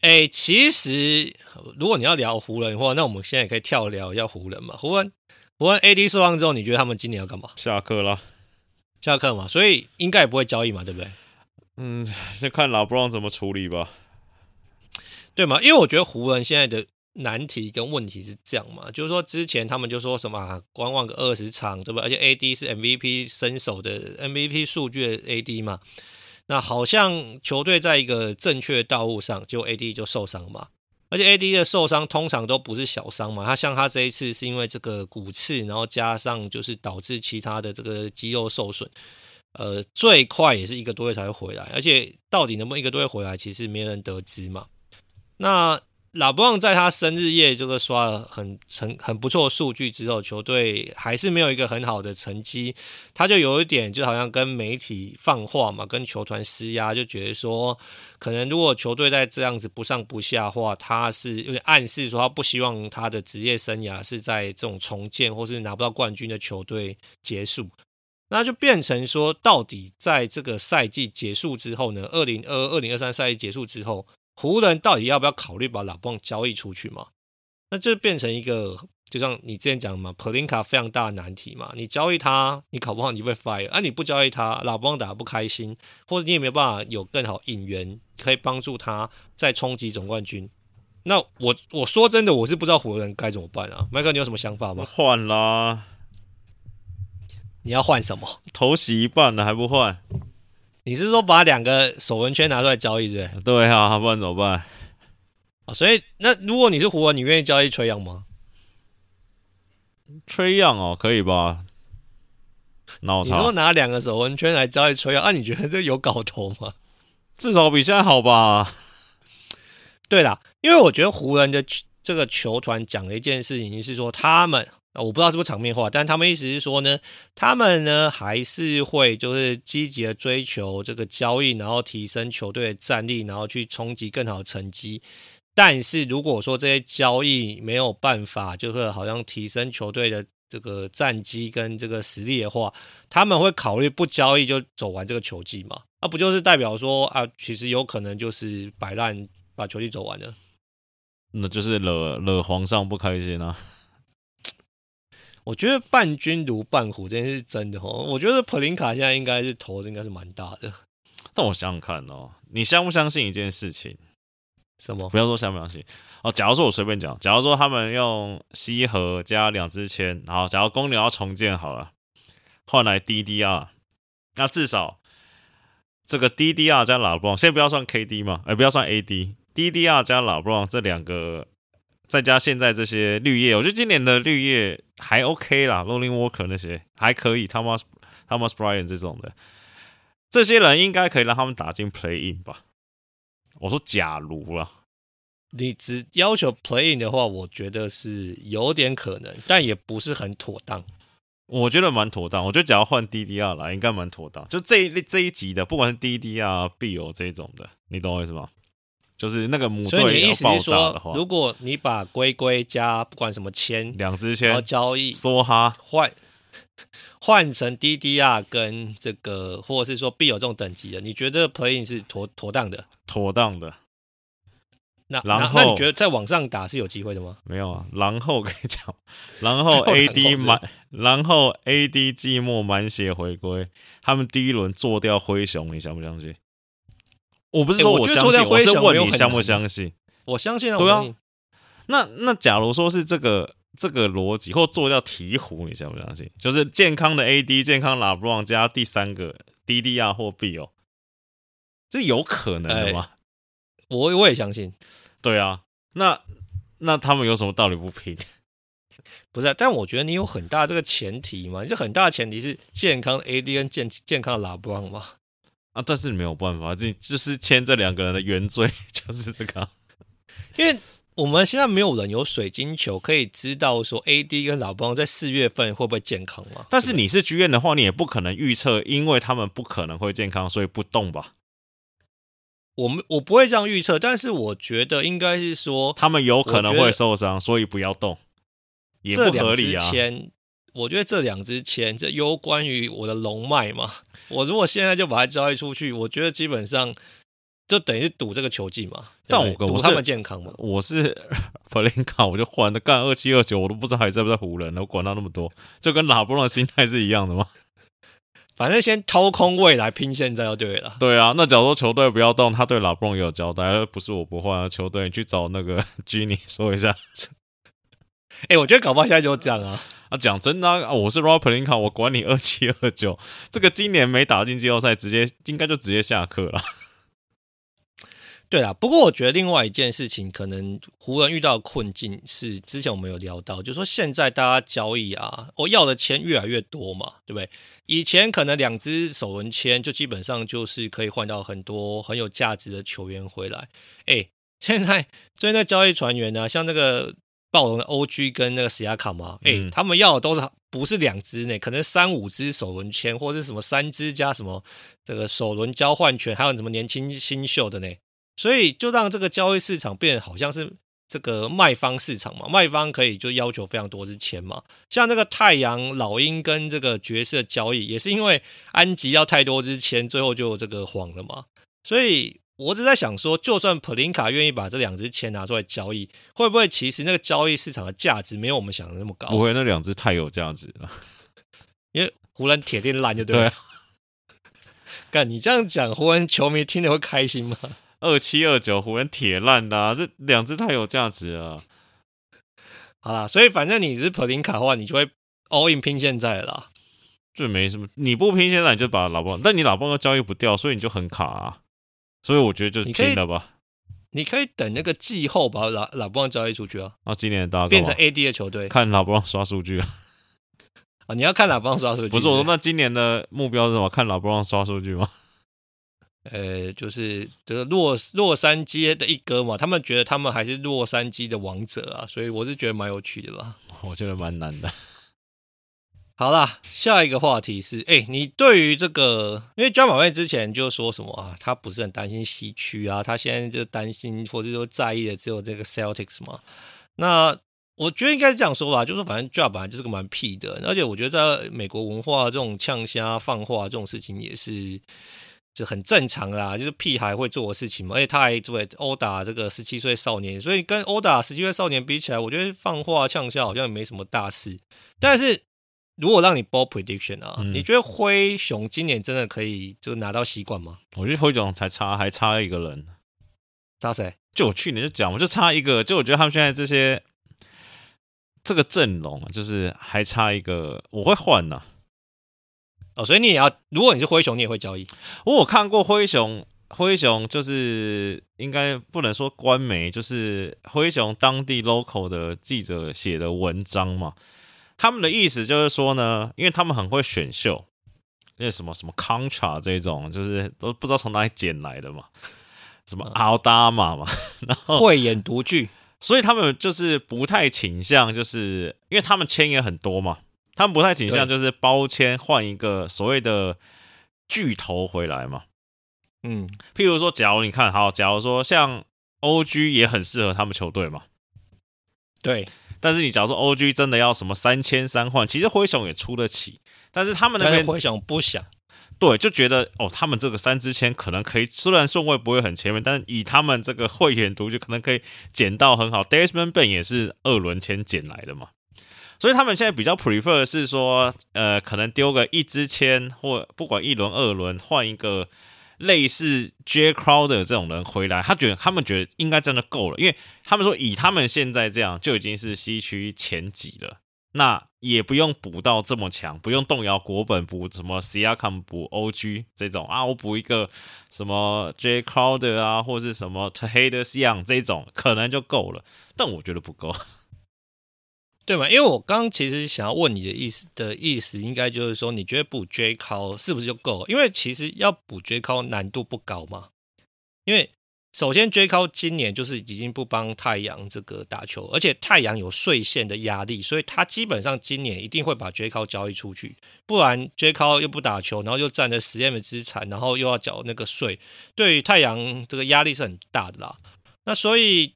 哎、欸，其实如果你要聊湖人的话，那我们现在也可以跳聊一下湖人嘛。湖人，湖人 AD 受伤之后，你觉得他们今年要干嘛？下课啦。下课嘛，所以应该也不会交易嘛，对不对？嗯，先看老布朗怎么处理吧，对嘛？因为我觉得湖人现在的难题跟问题是这样嘛，就是说之前他们就说什么、啊、观望个二十场，对不？而且 AD 是 MVP 身手的 MVP 数据的 AD 嘛，那好像球队在一个正确道路上，就 AD 就受伤嘛。而且 AD 的受伤通常都不是小伤嘛，他像他这一次是因为这个骨刺，然后加上就是导致其他的这个肌肉受损，呃，最快也是一个多月才会回来，而且到底能不能一个多月回来，其实没人得知嘛。那拉布朗在他生日夜这个刷了很成很不错数据之后，球队还是没有一个很好的成绩，他就有一点就好像跟媒体放话嘛，跟球团施压，就觉得说，可能如果球队在这样子不上不下的话，他是有点暗示说他不希望他的职业生涯是在这种重建或是拿不到冠军的球队结束，那就变成说，到底在这个赛季结束之后呢，二零二二零二三赛季结束之后。湖人到底要不要考虑把老布朗交易出去嘛？那这变成一个，就像你之前讲的嘛，普林卡非常大的难题嘛。你交易他，你考不好你会 fire，啊你不交易他，老布朗打得不开心，或者你也没有办法有更好引援可以帮助他再冲击总冠军。那我我说真的，我是不知道湖人该怎么办啊。麦克，你有什么想法吗？换啦！你要换什么？头洗一半了还不换？你是说把两个手纹圈拿出来交易，对不对？对啊，不然怎么办？啊，所以那如果你是湖人，你愿意交易崔杨吗？崔杨哦，可以吧？那我你说拿两个手纹圈来交易崔杨，啊，你觉得这有搞头吗？至少比现在好吧？对啦，因为我觉得湖人的这个球团讲的一件事情是说他们。我不知道是不是场面话，但他们意思是说呢，他们呢还是会就是积极的追求这个交易，然后提升球队的战力，然后去冲击更好的成绩。但是如果说这些交易没有办法，就是好像提升球队的这个战绩跟这个实力的话，他们会考虑不交易就走完这个球季嘛？那不就是代表说啊，其实有可能就是摆烂把球季走完了？那就是惹惹皇上不开心啊！我觉得伴君如伴虎，这件事是真的哦。我觉得普林卡现在应该是头应该是蛮大的。但我想想看哦，你相不相信一件事情？什么？不要说相不相信哦。假如说我随便讲，假如说他们用西河加两支签，然后假如公牛要重建好了，换来 DDR，那至少这个 DDR 加拉布朗，先不要算 KD 嘛，哎，不要算 AD，DDR 加拉布朗这两个。再加现在这些绿叶，我觉得今年的绿叶还 OK 啦，Rolling Walker 那些还可以，Thomas Thomas Bryant 这种的，这些人应该可以让他们打进 Play In 吧？我说假如啦，你只要求 Play In 的话，我觉得是有点可能，但也不是很妥当。我觉得蛮妥当，我觉得只要换 DDR 来，应该蛮妥当。就这一这一集的，不管是 DDR、BO 这种的，你懂我意思吗？就是那个母队要爆炸的话，如果你把龟龟加不管什么签两只签，然后交易梭哈换换成 DDR 跟这个，或者是说必有这种等级的，你觉得 Play-in 是妥妥当的？妥当的。那然后那你觉得在网上打是有机会的吗？没有啊，然后跟你讲，然后 AD 满，然后 AD 寂寞满血回归，他们第一轮做掉灰熊，你相不相信？我不是说我相信，欸、我，我是问你相不相信？我相信啊，对啊。信那那假如说是这个这个逻辑，或做掉鹈鹕，你相不相信？就是健康的 AD，健康拉布朗加第三个 DDR 或 B 哦这有可能的吗？欸、我我也相信。对啊，那那他们有什么道理不拼？不是，但我觉得你有很大这个前提嘛，你这很大的前提是健康的 AD 跟健健康的 LeBron 嘛。啊，但是没有办法，这就是签这两个人的原罪 就是这个，因为我们现在没有人有水晶球可以知道说 AD 跟 LeBron 在四月份会不会健康嘛。但是你是剧院的话，你也不可能预测，因为他们不可能会健康，所以不动吧。我们我不会这样预测，但是我觉得应该是说他们有可能会受伤，所以不要动，也不合理啊。签，我觉得这两支签，这攸关于我的龙脉嘛。我如果现在就把它交易出去，我觉得基本上就等于是赌这个球技嘛。但我赌他们健康嘛。我是弗林卡，我就换了干二七二九，我都不知道还在不在湖人，我管他那么多，就跟拉布朗的心态是一样的吗？反正先掏空未来，拼现在就对了。对啊，那假如说球队不要动，他对拉布隆也有交代，不是我不换啊，球队你去找那个 Genie 说一下。哎、欸，我觉得搞不好现在就这样啊。啊，讲真的啊，我是 Rob Pelinka，我管你二七二九，这个今年没打进季后赛，直接应该就直接下课了。对啊，不过我觉得另外一件事情，可能湖人遇到困境是，之前我们有聊到，就是说现在大家交易啊，我要的钱越来越多嘛，对不对？以前可能两支首轮签就基本上就是可以换到很多很有价值的球员回来。哎，现在最近的交易船员呢，像那个暴龙的 OG 跟那个史亚卡嘛，哎、嗯，他们要的都是不是两只呢？可能三五只首轮签，或者是什么三只加什么这个首轮交换权，还有什么年轻新秀的呢？所以就让这个交易市场变得好像是这个卖方市场嘛，卖方可以就要求非常多支签嘛，像那个太阳、老鹰跟这个爵士的交易，也是因为安吉要太多支签，最后就这个黄了嘛。所以我只在想说，就算普林卡愿意把这两支签拿出来交易，会不会其实那个交易市场的价值没有我们想的那么高？不会，那两支太有价值了，因为湖人铁定烂就对了。干，你这样讲，湖人球迷听得会开心吗？二七二九湖人铁烂的，啊，这两只太有价值了。好啦，所以反正你是普林卡的话，你就会 all in 拼现在啦。就没什么，你不拼现在，你就把老棒，但你老棒又交易不掉，所以你就很卡啊。所以我觉得就拼了吧。你可以等那个季后把老老棒交易出去啊。啊，今年大家变成 AD 的球队，看老棒刷数据啊。啊，你要看老棒刷数据？不是我说，那今年的目标是什么？看老棒刷数据吗？呃，就是这个洛洛杉矶的一哥嘛，他们觉得他们还是洛杉矶的王者啊，所以我是觉得蛮有趣的吧。我觉得蛮难的。好啦，下一个话题是，哎，你对于这个，因为 Java 之前就说什么啊，他不是很担心西区啊，他现在就担心或者说在意的只有这个 Celtics 嘛。那我觉得应该是这样说吧，就是反正 Ja 本来就是个蛮屁的，而且我觉得在美国文化这种呛虾放话这种事情也是。就很正常啦，就是屁孩会做的事情嘛。而且他还作为殴打这个十七岁少年，所以跟殴打十七岁少年比起来，我觉得放话呛笑好像也没什么大事。但是如果让你 ball prediction 啊，嗯、你觉得灰熊今年真的可以就拿到西冠吗？我觉得灰熊才差还差一个人，差谁？就我去年就讲，我就差一个，就我觉得他们现在这些这个阵容啊就是还差一个，我会换呐。哦，所以你也要，如果你是灰熊，你也会交易。我有看过灰熊，灰熊就是应该不能说官媒，就是灰熊当地 local 的记者写的文章嘛。他们的意思就是说呢，因为他们很会选秀，那什么什么 Contra 这种，就是都不知道从哪里捡来的嘛，什么 Aldama 嘛，然后慧眼独具，所以他们就是不太倾向，就是因为他们签也很多嘛。他们不太倾向就是包签换一个所谓的巨头回来嘛，嗯，譬如说，假如你看好，假如说像 OG 也很适合他们球队嘛，对。但是你假如说 OG 真的要什么三千三换，其实灰熊也出得起，但是他们那边灰熊不想，对，就觉得哦，他们这个三支签可能可以，虽然顺位不会很前面，但是以他们这个慧眼独就，可能可以捡到很好。Desmond Bane 也是二轮签捡来的嘛。所以他们现在比较 prefer 是说，呃，可能丢个一支签，或不管一轮、二轮，换一个类似 Jay Crowder 这种人回来，他觉得他们觉得应该真的够了，因为他们说以他们现在这样就已经是西区前几了，那也不用补到这么强，不用动摇国本补什么 Siakam 补 OG 这种啊，我补一个什么 Jay Crowder 啊，或是什么 Tyus Young 这种可能就够了，但我觉得不够。对吗？因为我刚其实想要问你的意思的意思，应该就是说，你觉得补 J 考是不是就够了？因为其实要补 J 考难度不高嘛。因为首先 J 考今年就是已经不帮太阳这个打球，而且太阳有税线的压力，所以他基本上今年一定会把 J 考交易出去，不然 J 考又不打球，然后又占了 3M 的资产，然后又要缴那个税，对于太阳这个压力是很大的啦。那所以。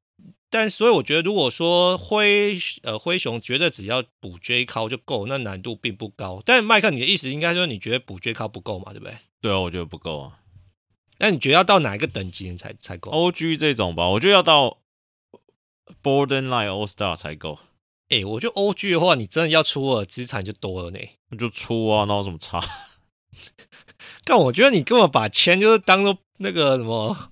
但所以我觉得，如果说灰呃灰熊觉得只要补 J 考就够，那难度并不高。但麦克，你的意思应该说你觉得补 J 考不够嘛，对不对？对啊，我觉得不够啊。那你觉得要到哪一个等级才才够？OG 这种吧，我觉得要到 Borderline All Star 才够。哎、欸，我觉得 OG 的话，你真的要出了资产就多了呢。那就出啊，那有什么差？但我觉得你根本把钱就是当做那个什么。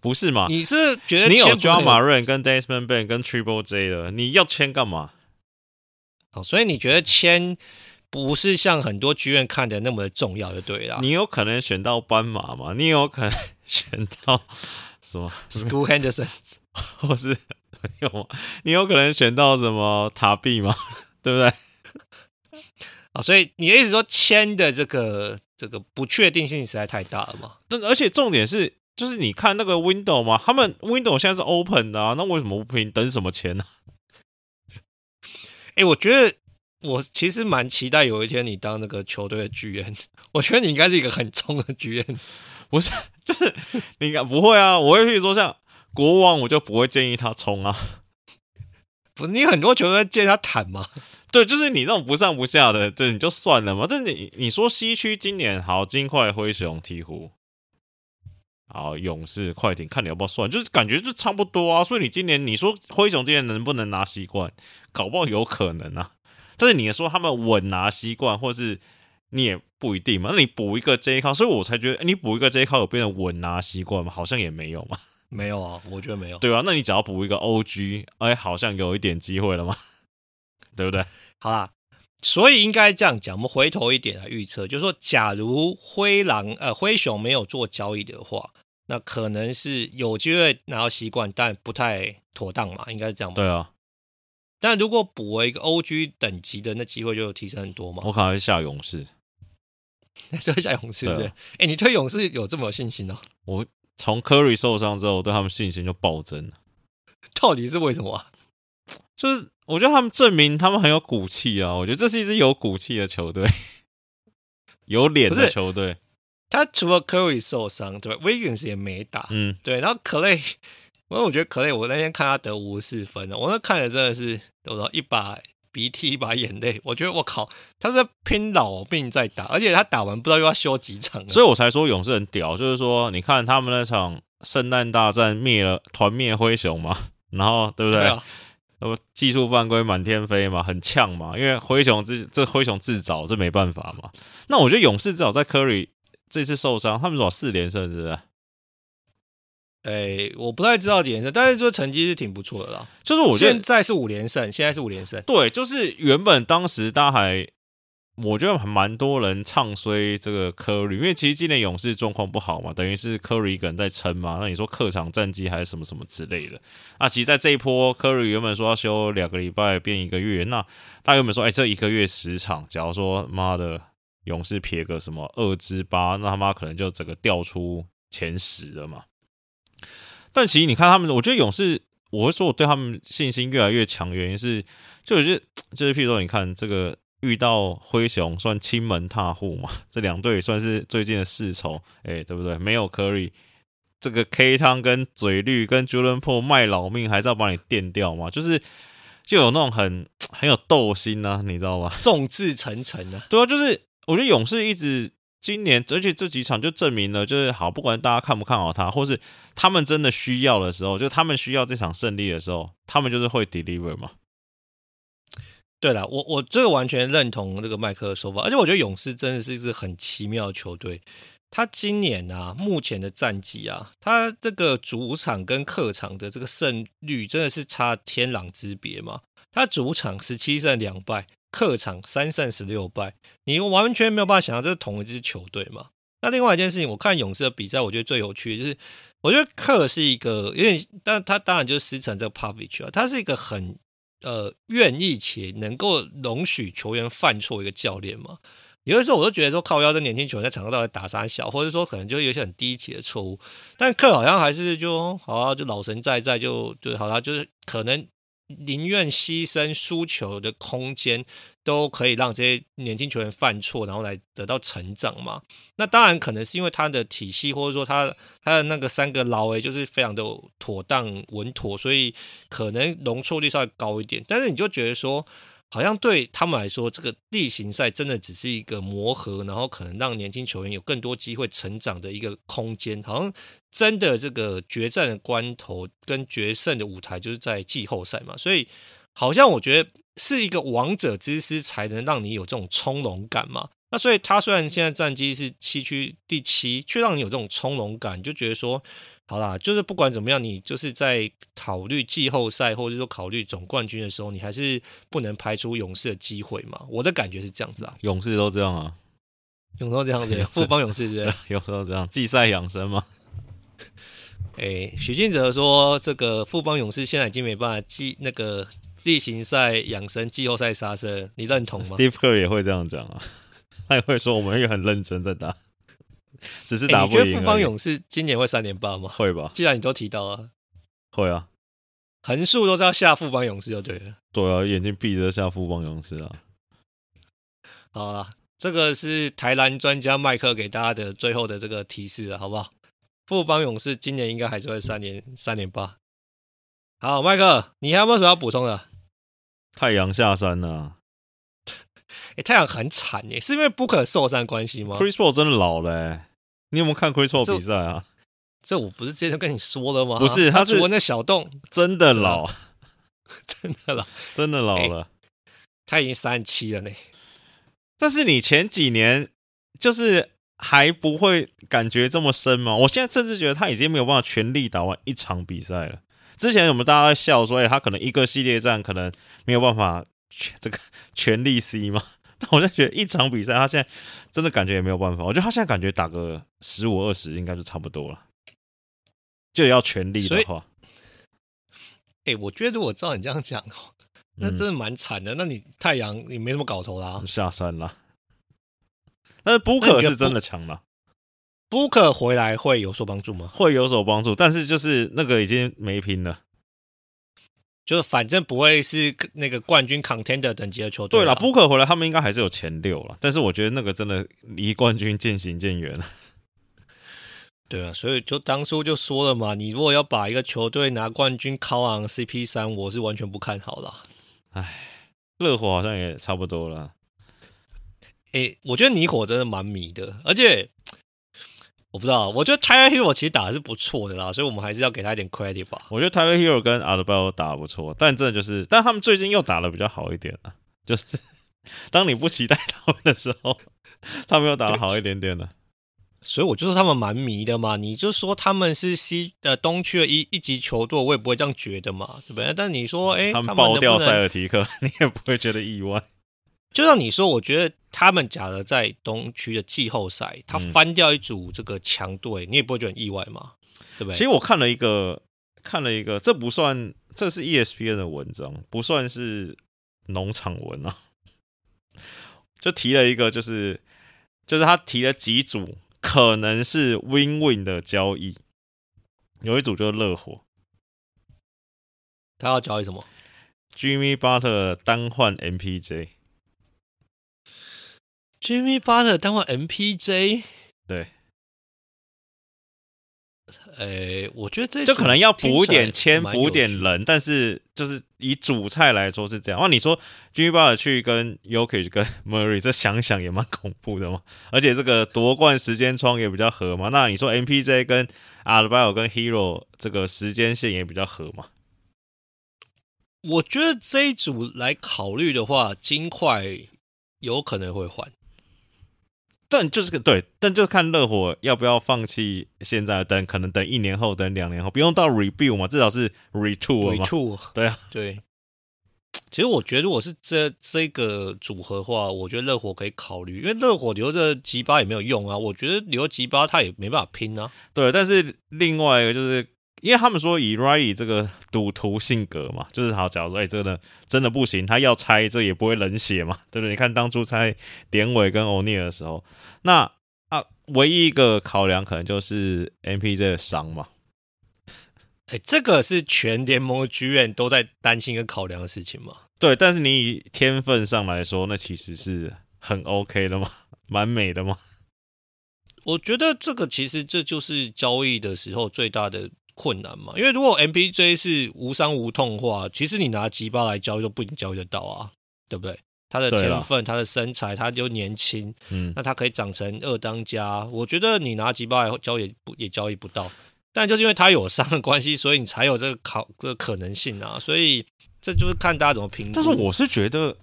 不是嘛？你是觉得你有 Ja Morant 跟 Desmond Bane 跟 Triple J 的，你要签干嘛？哦，所以你觉得签不是像很多剧院看的那么的重要，就对了。你有可能选到斑马嘛？你有可能选到什么 School Henderson，或是没有吗？你有可能选到什么塔比吗？对不对？啊，所以你的意思说签的这个这个不确定性实在太大了嘛？而且重点是。就是你看那个 window 嘛，他们 window 现在是 open 的啊，那为什么不拼？等什么钱呢？哎、欸，我觉得我其实蛮期待有一天你当那个球队的 GM，我觉得你应该是一个很冲的 GM，不是？就是你应该不会啊，我会去说像国王，我就不会建议他冲啊。不，你很多球队建议他坦嘛？对，就是你这种不上不下的，这你就算了嘛。但你你说西区今年好，金块、灰熊、鹈鹕。好，勇士、快艇，看你要不要算，就是感觉就差不多啊。所以你今年你说灰熊今年能不能拿西冠，搞不好有可能啊。但是你也说他们稳拿西冠，或是你也不一定嘛。那你补一个 J 靠，所以我才觉得你补一个 J 靠有变成稳拿西冠吗？好像也没有嘛。没有啊，我觉得没有。对啊，那你只要补一个 OG，哎，好像有一点机会了吗？对不对？好啦，所以应该这样讲，我们回头一点来预测，就是说，假如灰狼呃灰熊没有做交易的话。那可能是有机会拿到习冠，但不太妥当嘛，应该是这样吧？对啊。但如果补为一个 OG 等级的，那机会就有提升很多嘛。我可能会下勇士，下下勇士对不对？哎、欸，你对勇士有这么有信心哦？我从 Curry 受伤之后，我对他们信心就暴增了。到底是为什么啊？就是我觉得他们证明他们很有骨气啊！我觉得这是一支有骨气的球队，有脸的球队。他除了 Curry 受伤，对吧？Wiggins 也没打，嗯，对。然后 Clay，因为我觉得 Clay，我那天看他得五十四分，我那看的真的是，我说一把鼻涕一把眼泪。我觉得我靠，他是拼老命在打，而且他打完不知道又要休几场，所以我才说勇士很屌。就是说，你看他们那场圣诞大战灭了团灭灰熊嘛，然后对不对？那么、啊、技术犯规满天飞嘛，很呛嘛。因为灰熊自这灰熊自找，这没办法嘛。那我觉得勇士至少在 Curry。这次受伤，他们说四连胜是不是？哎、欸，我不太知道几连胜，但是这成绩是挺不错的啦。就是我现在是五连胜，现在是五连胜。对，就是原本当时大家还，我觉得还蛮多人唱衰这个科瑞，因为其实今年勇士状况不好嘛，等于是科瑞一个人在撑嘛。那你说客场战绩还是什么什么之类的？那其实在这一波，科瑞原本说要休两个礼拜变一个月，那他原本说，哎，这一个月十场，假如说妈的。勇士撇个什么二之八，那他妈可能就整个掉出前十了嘛。但其实你看他们，我觉得勇士，我会说我对他们信心越来越强，原因是就我觉得就是譬如说，你看这个遇到灰熊算亲门踏户嘛，这两队也算是最近的世仇，哎，对不对？没有 Curry，这个 K 汤跟嘴绿跟 Jordan Poole 卖老命还是要把你垫掉嘛，就是就有那种很 很有斗心啊，你知道吗？众志成城啊，对啊，就是。我觉得勇士一直今年，而且这几场就证明了，就是好，不管大家看不看好他，或是他们真的需要的时候，就他们需要这场胜利的时候，他们就是会 deliver 嘛。对了，我我这个完全认同这个麦克的说法，而且我觉得勇士真的是一支很奇妙的球队。他今年啊，目前的战绩啊，他这个主场跟客场的这个胜率真的是差天壤之别嘛。他主场十七胜两败。客场三胜十六败，你完全没有办法想象这是同一支球队嘛？那另外一件事情，我看勇士的比赛，我觉得最有趣的就是，我觉得克是一个有点，但他当然就是师承这个 Popovich 啊，他是一个很呃愿意且能够容许球员犯错一个教练嘛？有的时候我都觉得说靠腰的年轻球员在场上到底打啥小，或者说可能就有些很低级的错误，但克好像还是就好啊，就老神在在就就好啊，就是可能。宁愿牺牲输球的空间，都可以让这些年轻球员犯错，然后来得到成长嘛？那当然可能是因为他的体系，或者说他他的那个三个劳诶，就是非常的妥当稳妥，所以可能容错率稍微高一点。但是你就觉得说。好像对他们来说，这个例行赛真的只是一个磨合，然后可能让年轻球员有更多机会成长的一个空间。好像真的这个决战的关头跟决胜的舞台就是在季后赛嘛，所以好像我觉得是一个王者之师才能让你有这种从容感嘛。那所以他虽然现在战绩是西区第七，却让你有这种从容感，就觉得说。好啦，就是不管怎么样，你就是在考虑季后赛或者说考虑总冠军的时候，你还是不能排除勇士的机会嘛。我的感觉是这样子啊，勇士都这样啊，勇士都这样子，富邦勇士是不是？勇士都这样，季赛养生吗？哎、欸，许晋哲说这个富邦勇士现在已经没办法季那个例行赛养生，季后赛杀生，你认同吗？Steve Kerr 也会这样讲啊，他也会说我们也很认真在打。只是打不赢、欸。你觉得富邦勇士今年会三连霸吗？会吧。既然你都提到了，会啊。横竖都是要下富邦勇士就对了。对啊，眼睛闭着下富邦勇士啊。好了，这个是台篮专家麦克给大家的最后的这个提示了，好不好？富邦勇士今年应该还是会三连三连霸。好，麦克，你还有没有什么要补充的？太阳下山了。哎、欸，太阳很惨耶，是因为 Booker 受伤关系吗？Chris Paul 真的老了耶。你有没有看 Chris Paul 比赛啊这？这我不是之前跟你说了吗？不是，他是我那小洞真的老，真的老，真的老了。欸、他已经三十七了呢。但是你前几年就是还不会感觉这么深吗？我现在甚至觉得他已经没有办法全力打完一场比赛了。之前我们大家在笑说，哎、欸，他可能一个系列战可能没有办法这个 全力 C 吗？但我就觉得一场比赛，他现在真的感觉也没有办法。我觉得他现在感觉打个十五二十应该就差不多了，就要全力的话。哎、欸，我觉得如果照你这样讲哦，那真的蛮惨的。嗯、那你太阳也没什么搞头啦，下山了。但是布克是真的强了，布克回来会有所帮助吗？会有所帮助，但是就是那个已经没拼了。就反正不会是那个冠军 contender 等级的球队。对了，Booker 回来，他们应该还是有前六了。但是我觉得那个真的离冠军渐行渐远了。对啊，所以就当初就说了嘛，你如果要把一个球队拿冠军靠昂 CP 三，我是完全不看好了。唉，热火好像也差不多了。哎、欸，我觉得尼火真的蛮迷的，而且。我不知道，我觉得 Tyler Herro 其实打的是不错的啦，所以我们还是要给他一点 credit 吧。我觉得 Tyler Herro 跟 Adebayo 打的不错，但真的就是，但他们最近又打的比较好一点了。就是 当你不期待他们的时候，他们又打的好一点点了。所以我就说他们蛮迷的嘛。你就说他们是西呃东区的一一级球队，我也不会这样觉得嘛，对不对？但你说，哎、欸，他们爆掉塞尔提克，你也不会觉得意外。就像你说，我觉得他们假的在东区的季后赛，他翻掉一组这个强队，你也不会觉得很意外吗？对不对？其实我看了一个，看了一个，这不算，这是 ESPN 的文章，不算是农场文啊。就提了一个，就是就是他提了几组可能是 win-win 的交易，有一组就是热火，他要交易什么？Jimmy Butler 单换 MPJ。Jimmy Butler 当过 MPJ，对，诶、欸，我觉得这就可能要补点签，补点人，但是就是以主菜来说是这样。那你说 Jimmy Butler 去跟 y o k i c 跟 Murray，这想想也蛮恐怖的嘛。而且这个夺冠时间窗也比较合嘛。那你说 MPJ 跟 Adebayo 跟 Herro 这个时间线也比较合嘛？我觉得这一组来考虑的话，金块有可能会换。但就是个对，但就是看热火要不要放弃现在等，可能等一年后，等两年后，不用到 rebuild 嘛，至少是 retool 嘛。retool 对啊，对。其实我觉得，如果是这这个组合的话，我觉得热火可以考虑，因为热火留着吉巴也没有用啊。我觉得留吉巴他也没办法拼啊。对，但是另外一个就是因为他们说以 Riley 这个赌徒性格嘛，就是好，假如说哎、欸，这个呢真的不行，他要拆这也不会冷血嘛，对不对？你看当初拆典韦跟欧尼尔的时候，那啊，唯一一个考量可能就是 MPJ 的伤嘛。哎、欸，这个是全联盟剧院都在担心跟考量的事情吗？对，但是你以天分上来说，那其实是很 OK 的嘛，蛮美的嘛。我觉得这个其实这就是交易的时候最大的困难嘛，因为如果 MPJ 是无伤无痛的话，其实你拿吉巴来交易都不一定交易得到啊，对不对？他的天分，他的身材，他就年轻，嗯，那他可以长成二当家，我觉得你拿吉巴来交易也不也交易不到。但就是因为他有伤的关系，所以你才有这个考这个可能性啊。所以这就是看大家怎么评估。但是我是觉得，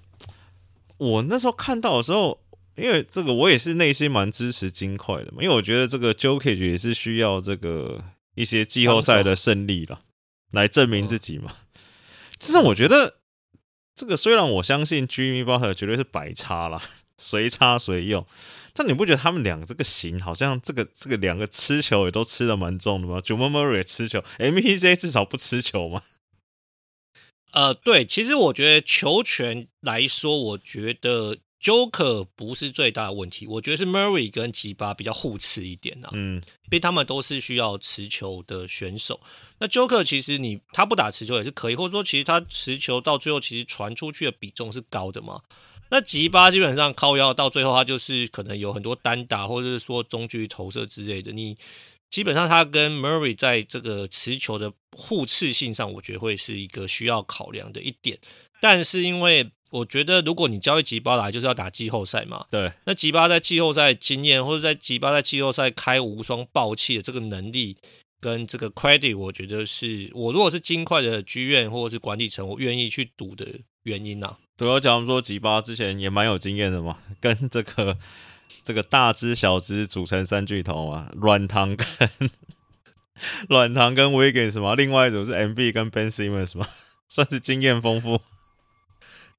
我那时候看到的时候，因为这个我也是内心蛮支持金块的嘛，因为我觉得这个 Jokic 也是需要这个一些季后赛的胜利了，来证明自己嘛。其实、我觉得这个虽然我相信 Jimmy Butler 绝对是百插啦，随插随用。但你不觉得他们两个这个型好像这个这个两个吃球也都吃的蛮重的吗？Jamal Murray 也吃球，MPJ 至少不吃球吗？呃，对，其实我觉得球权来说，我觉得 Joker 不是最大的问题，我觉得是 Murray 跟吉巴比较互斥一点啊。嗯，因为他们都是需要持球的选手。那 Joker 其实你他不打持球也是可以，或者说其实他持球到最后其实传出去的比重是高的嘛。那吉巴基本上靠腰到最后，他就是可能有很多单打，或者是说中距离投射之类的。你基本上他跟 Murray 在这个持球的互斥性上，我觉得会是一个需要考量的一点。但是因为我觉得，如果你交易吉巴来，就是要打季后赛嘛。对。那吉巴在季后赛经验，或者在吉巴在季后赛开无双爆气的这个能力跟这个 credit，我觉得是我如果是金块的剧院或者是管理层，我愿意去赌的原因呐、啊。对，我讲说吉巴之前也蛮有经验的嘛，跟这个这个大只小只组成三巨头嘛，软糖跟软糖跟 Wiggins 嘛，另外一组是 MB 跟 Ben Simmons 嘛，算是经验丰富。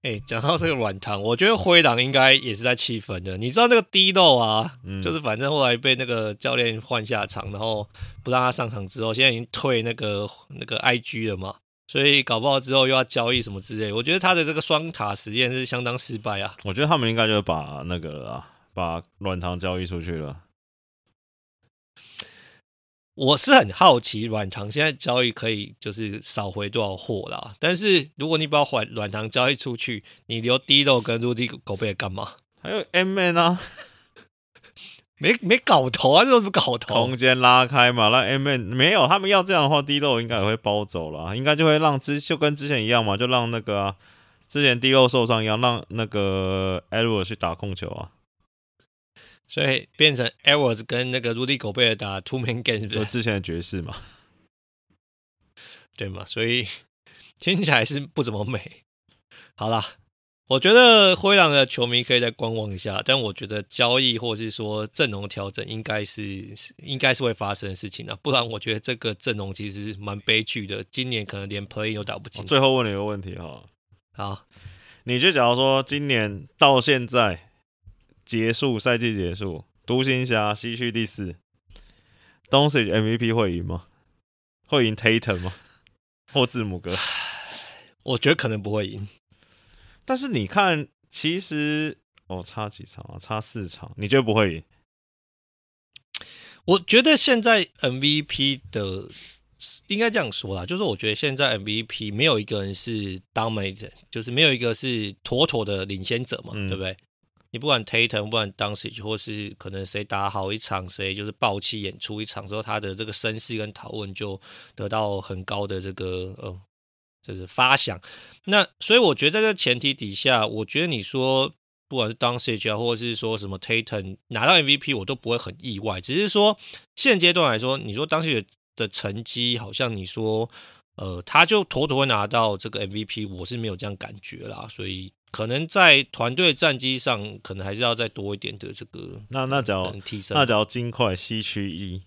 哎，讲到这个软糖，我觉得灰狼应该也是在气愤的。你知道那个 D-Lo 啊，嗯、就是反正后来被那个教练换下场，然后不让他上场之后，现在已经退那个那个 IG 了嘛。所以搞不好之后又要交易什么之类，我觉得他的这个双塔实验是相当失败啊。我觉得他们应该就把那个了啊，把软糖交易出去了。我是很好奇软糖现在交易可以就是少回多少货啦。但是如果你把软软糖交易出去，你留 D-Lo 跟 Rudy Gobert 干嘛？还有 M-Man 啊。没没搞头啊！这都是搞头。空间拉开嘛，那 M N 没有他们要这样的话，D-Lo 应该也会包走了，应该就会让之就跟之前一样嘛，就让那个、啊、之前 D-Lo 受伤一样，让那个 Edwards 去打控球啊。所以变成 Edwards 跟那个 Rudy Gobert 打 Two Man Game 是不是？就之前的爵士嘛，对嘛？所以听起来是不怎么美。好啦。我觉得灰狼的球迷可以再观望一下，但我觉得交易或是说阵容调整应该是应该是会发生的事情啊，不然我觉得这个阵容其实蛮悲剧的，今年可能连 play 都打不进。最后问你一个问题哈，好，你就假如说今年到现在结束赛季结束，独行侠西区第四，Doncic MVP 会赢吗？会赢 Tatum 吗？或字母哥？我觉得可能不会赢。但是你看，其实哦，差几场啊？差四场，你觉得不会赢？我觉得现在 MVP 的应该这样说啦，就是我觉得现在 MVP 没有一个人是 dominant，就是没有一个是妥妥的领先者嘛，嗯、对不对？你不管 Tatum，不管 Doncic，或是可能谁打好一场，谁就是爆气演出一场之后，他的这个声势跟讨论就得到很高的这个呃。就是发响，那所以我觉得在这前提底下，我觉得你说不管是 Doncic 啊，或者是说什么 Tatum 拿到 MVP，我都不会很意外。只是说现阶段来说，你说 Doncic 的成绩好像你说呃，他就妥妥拿到这个 MVP，我是没有这样感觉啦。所以可能在团队战绩上，可能还是要再多一点的这个。那那只要提升，那只要金块西区一，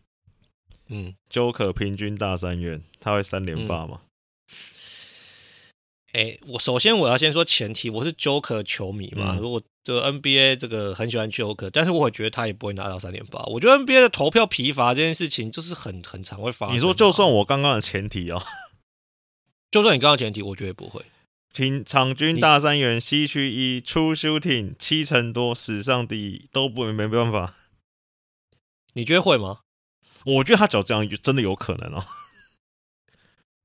嗯，Joker 平均大三元，他会三连霸吗？嗯哎，我首先我要先说前提，我是 Joker 球迷嘛。嗯、如果这个 NBA 这个很喜欢 Joker，但是我也觉得他也不会拿到三连霸。我觉得 NBA 的投票疲乏这件事情就是很很常会发生。你说就算我刚刚的前提哦，就算你刚刚前提，我觉得不会。平场均大三元西区一 True Shooting 七成多，史上第一都不没办法。你觉得会吗？我觉得他只要这样就真的有可能哦。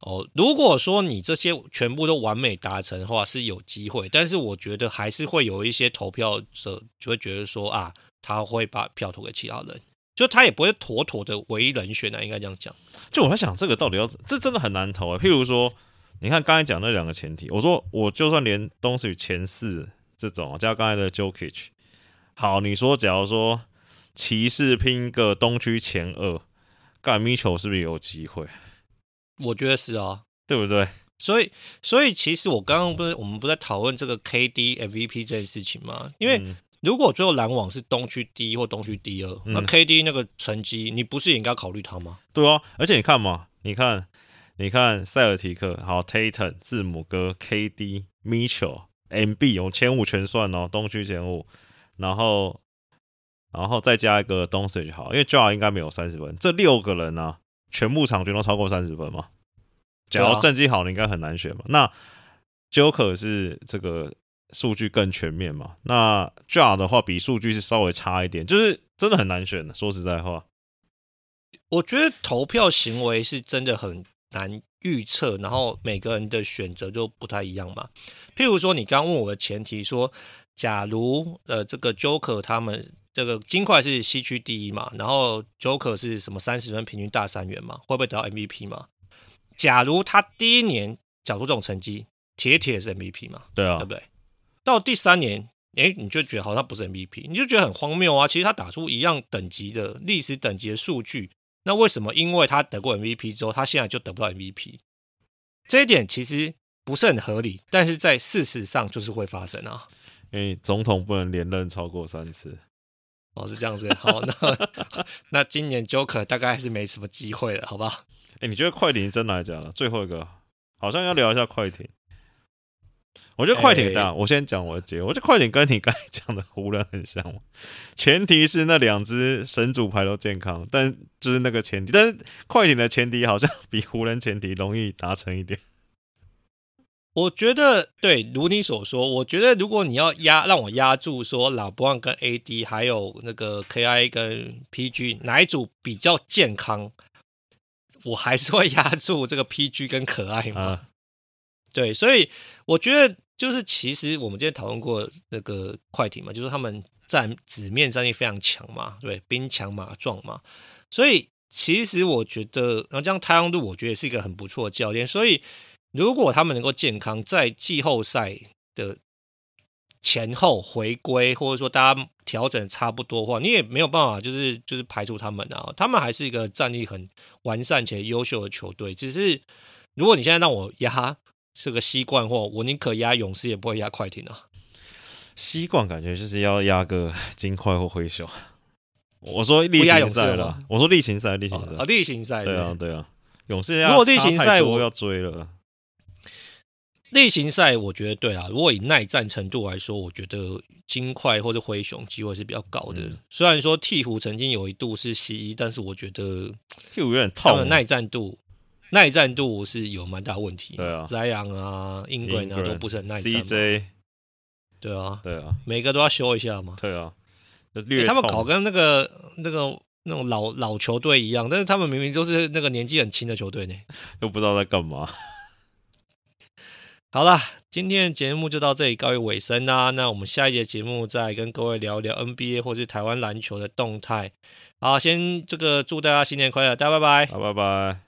哦，如果说你这些全部都完美达成的话，是有机会。但是我觉得还是会有一些投票者就会觉得说啊，他会把票投给其他人，就他也不会妥妥的唯一人选啊，应该这样讲。就我在想，这个到底要这真的很难投啊。譬如说，你看刚才讲那两个前提，我说我就算连东西前四这种，加刚才的 Jokic，好，你说假如说骑士拼个东区前二，盖米球是不是有机会？我觉得是啊，对不对？所以，所以其实我刚刚不是我们不在讨论这个 KD MVP 这件事情吗？因为如果最后篮网是东区第一或东区第二，嗯、那 KD 那个成绩，你不是也应该考虑他吗？对啊，而且你看嘛，你看，你看塞尔提克，好，Tatum 字母哥，KD Mitchell MB，我前五全算哦，东区前五，然后，然后再加一个 Doncic 就好，因为 Ja 应该没有三十分，这六个人呢、啊？全部场均都超过三十分嘛？假如战绩好，你应该很难选嘛。那 Joker 是这个数据更全面嘛？那 Ja 的话比数据是稍微差一点，就是真的很难选的。说实在话，我觉得投票行为是真的很难预测，然后每个人的选择就不太一样嘛。譬如说，你刚问我的前提说，假如呃这个 Joker 他们。这个金块是西区第一嘛，然后 Joker 是什么三十分平均大三元嘛，会不会得到 MVP 嘛？假如他第一年缴出这种成绩，铁铁是 MVP 嘛？对啊，对不对？到第三年，哎，你就觉得好像不是 MVP，你就觉得很荒谬啊！其实他打出一样等级的历史等级的数据，那为什么因为他得过 MVP 之后，他现在就得不到 MVP？这一点其实不是很合理，但是在事实上就是会发生啊！因为总统不能连任超过三次。哦，是这样子。好，那 那今年 Joker 大概还是没什么机会了，好不好？哎、欸，你觉得快艇真来讲，最后一个好像要聊一下快艇。我觉得快艇，大、欸，我先讲我的结论。我觉得快艇跟你刚才讲的湖人很像，前提是那两只神主牌都健康，但就是那个前提，但是快艇的前提好像比湖人前提容易达成一点。我觉得对，如你所说，我觉得如果你要压让我压住说老布朗跟 AD 还有那个 KI 跟 PG 哪一组比较健康，我还是会压住这个 PG 跟可爱嘛。啊、对，所以我觉得就是其实我们之前讨论过那个快艇嘛，就是他们战纸面战力非常强嘛，对，兵强马壮嘛，所以其实我觉得，然后这样太阳度我觉得是一个很不错的教练，所以。如果他们能够健康，在季后赛的前后回归，或者说大家调整差不多的话，你也没有办法，就是就是排除他们啊。他们还是一个战力很完善且优秀的球队。只是如果你现在让我压这个西冠，或我宁可压勇士，也不会压快艇啊。西冠感觉就是要压个金块或灰熊。我说例行赛了，我说例行赛，例行赛啊，例行赛。对啊，对啊，勇士如果例行赛我要追了。例行赛我觉得对啊，如果以耐战程度来说，我觉得金块或者灰熊机会是比较高的。嗯、虽然说鹈鹕曾经有一度是 C 一，但是我觉得鹈鹕有点痛。他们耐战度，耐战度是有蛮大问题。对啊，Zion 啊，英格兰啊都不是很耐战。CJ，对啊，对啊，每个都要修一下嘛。对啊，欸、他们搞跟那个那个那种老老球队一样，但是他们明明都是那个年纪很轻的球队呢，都不知道在干嘛。好啦，今天的节目就到这里告一尾声啦。那我们下一节节目再跟各位聊聊 NBA 或是台湾篮球的动态。好，先这个祝大家新年快乐，大家拜拜，好，拜拜。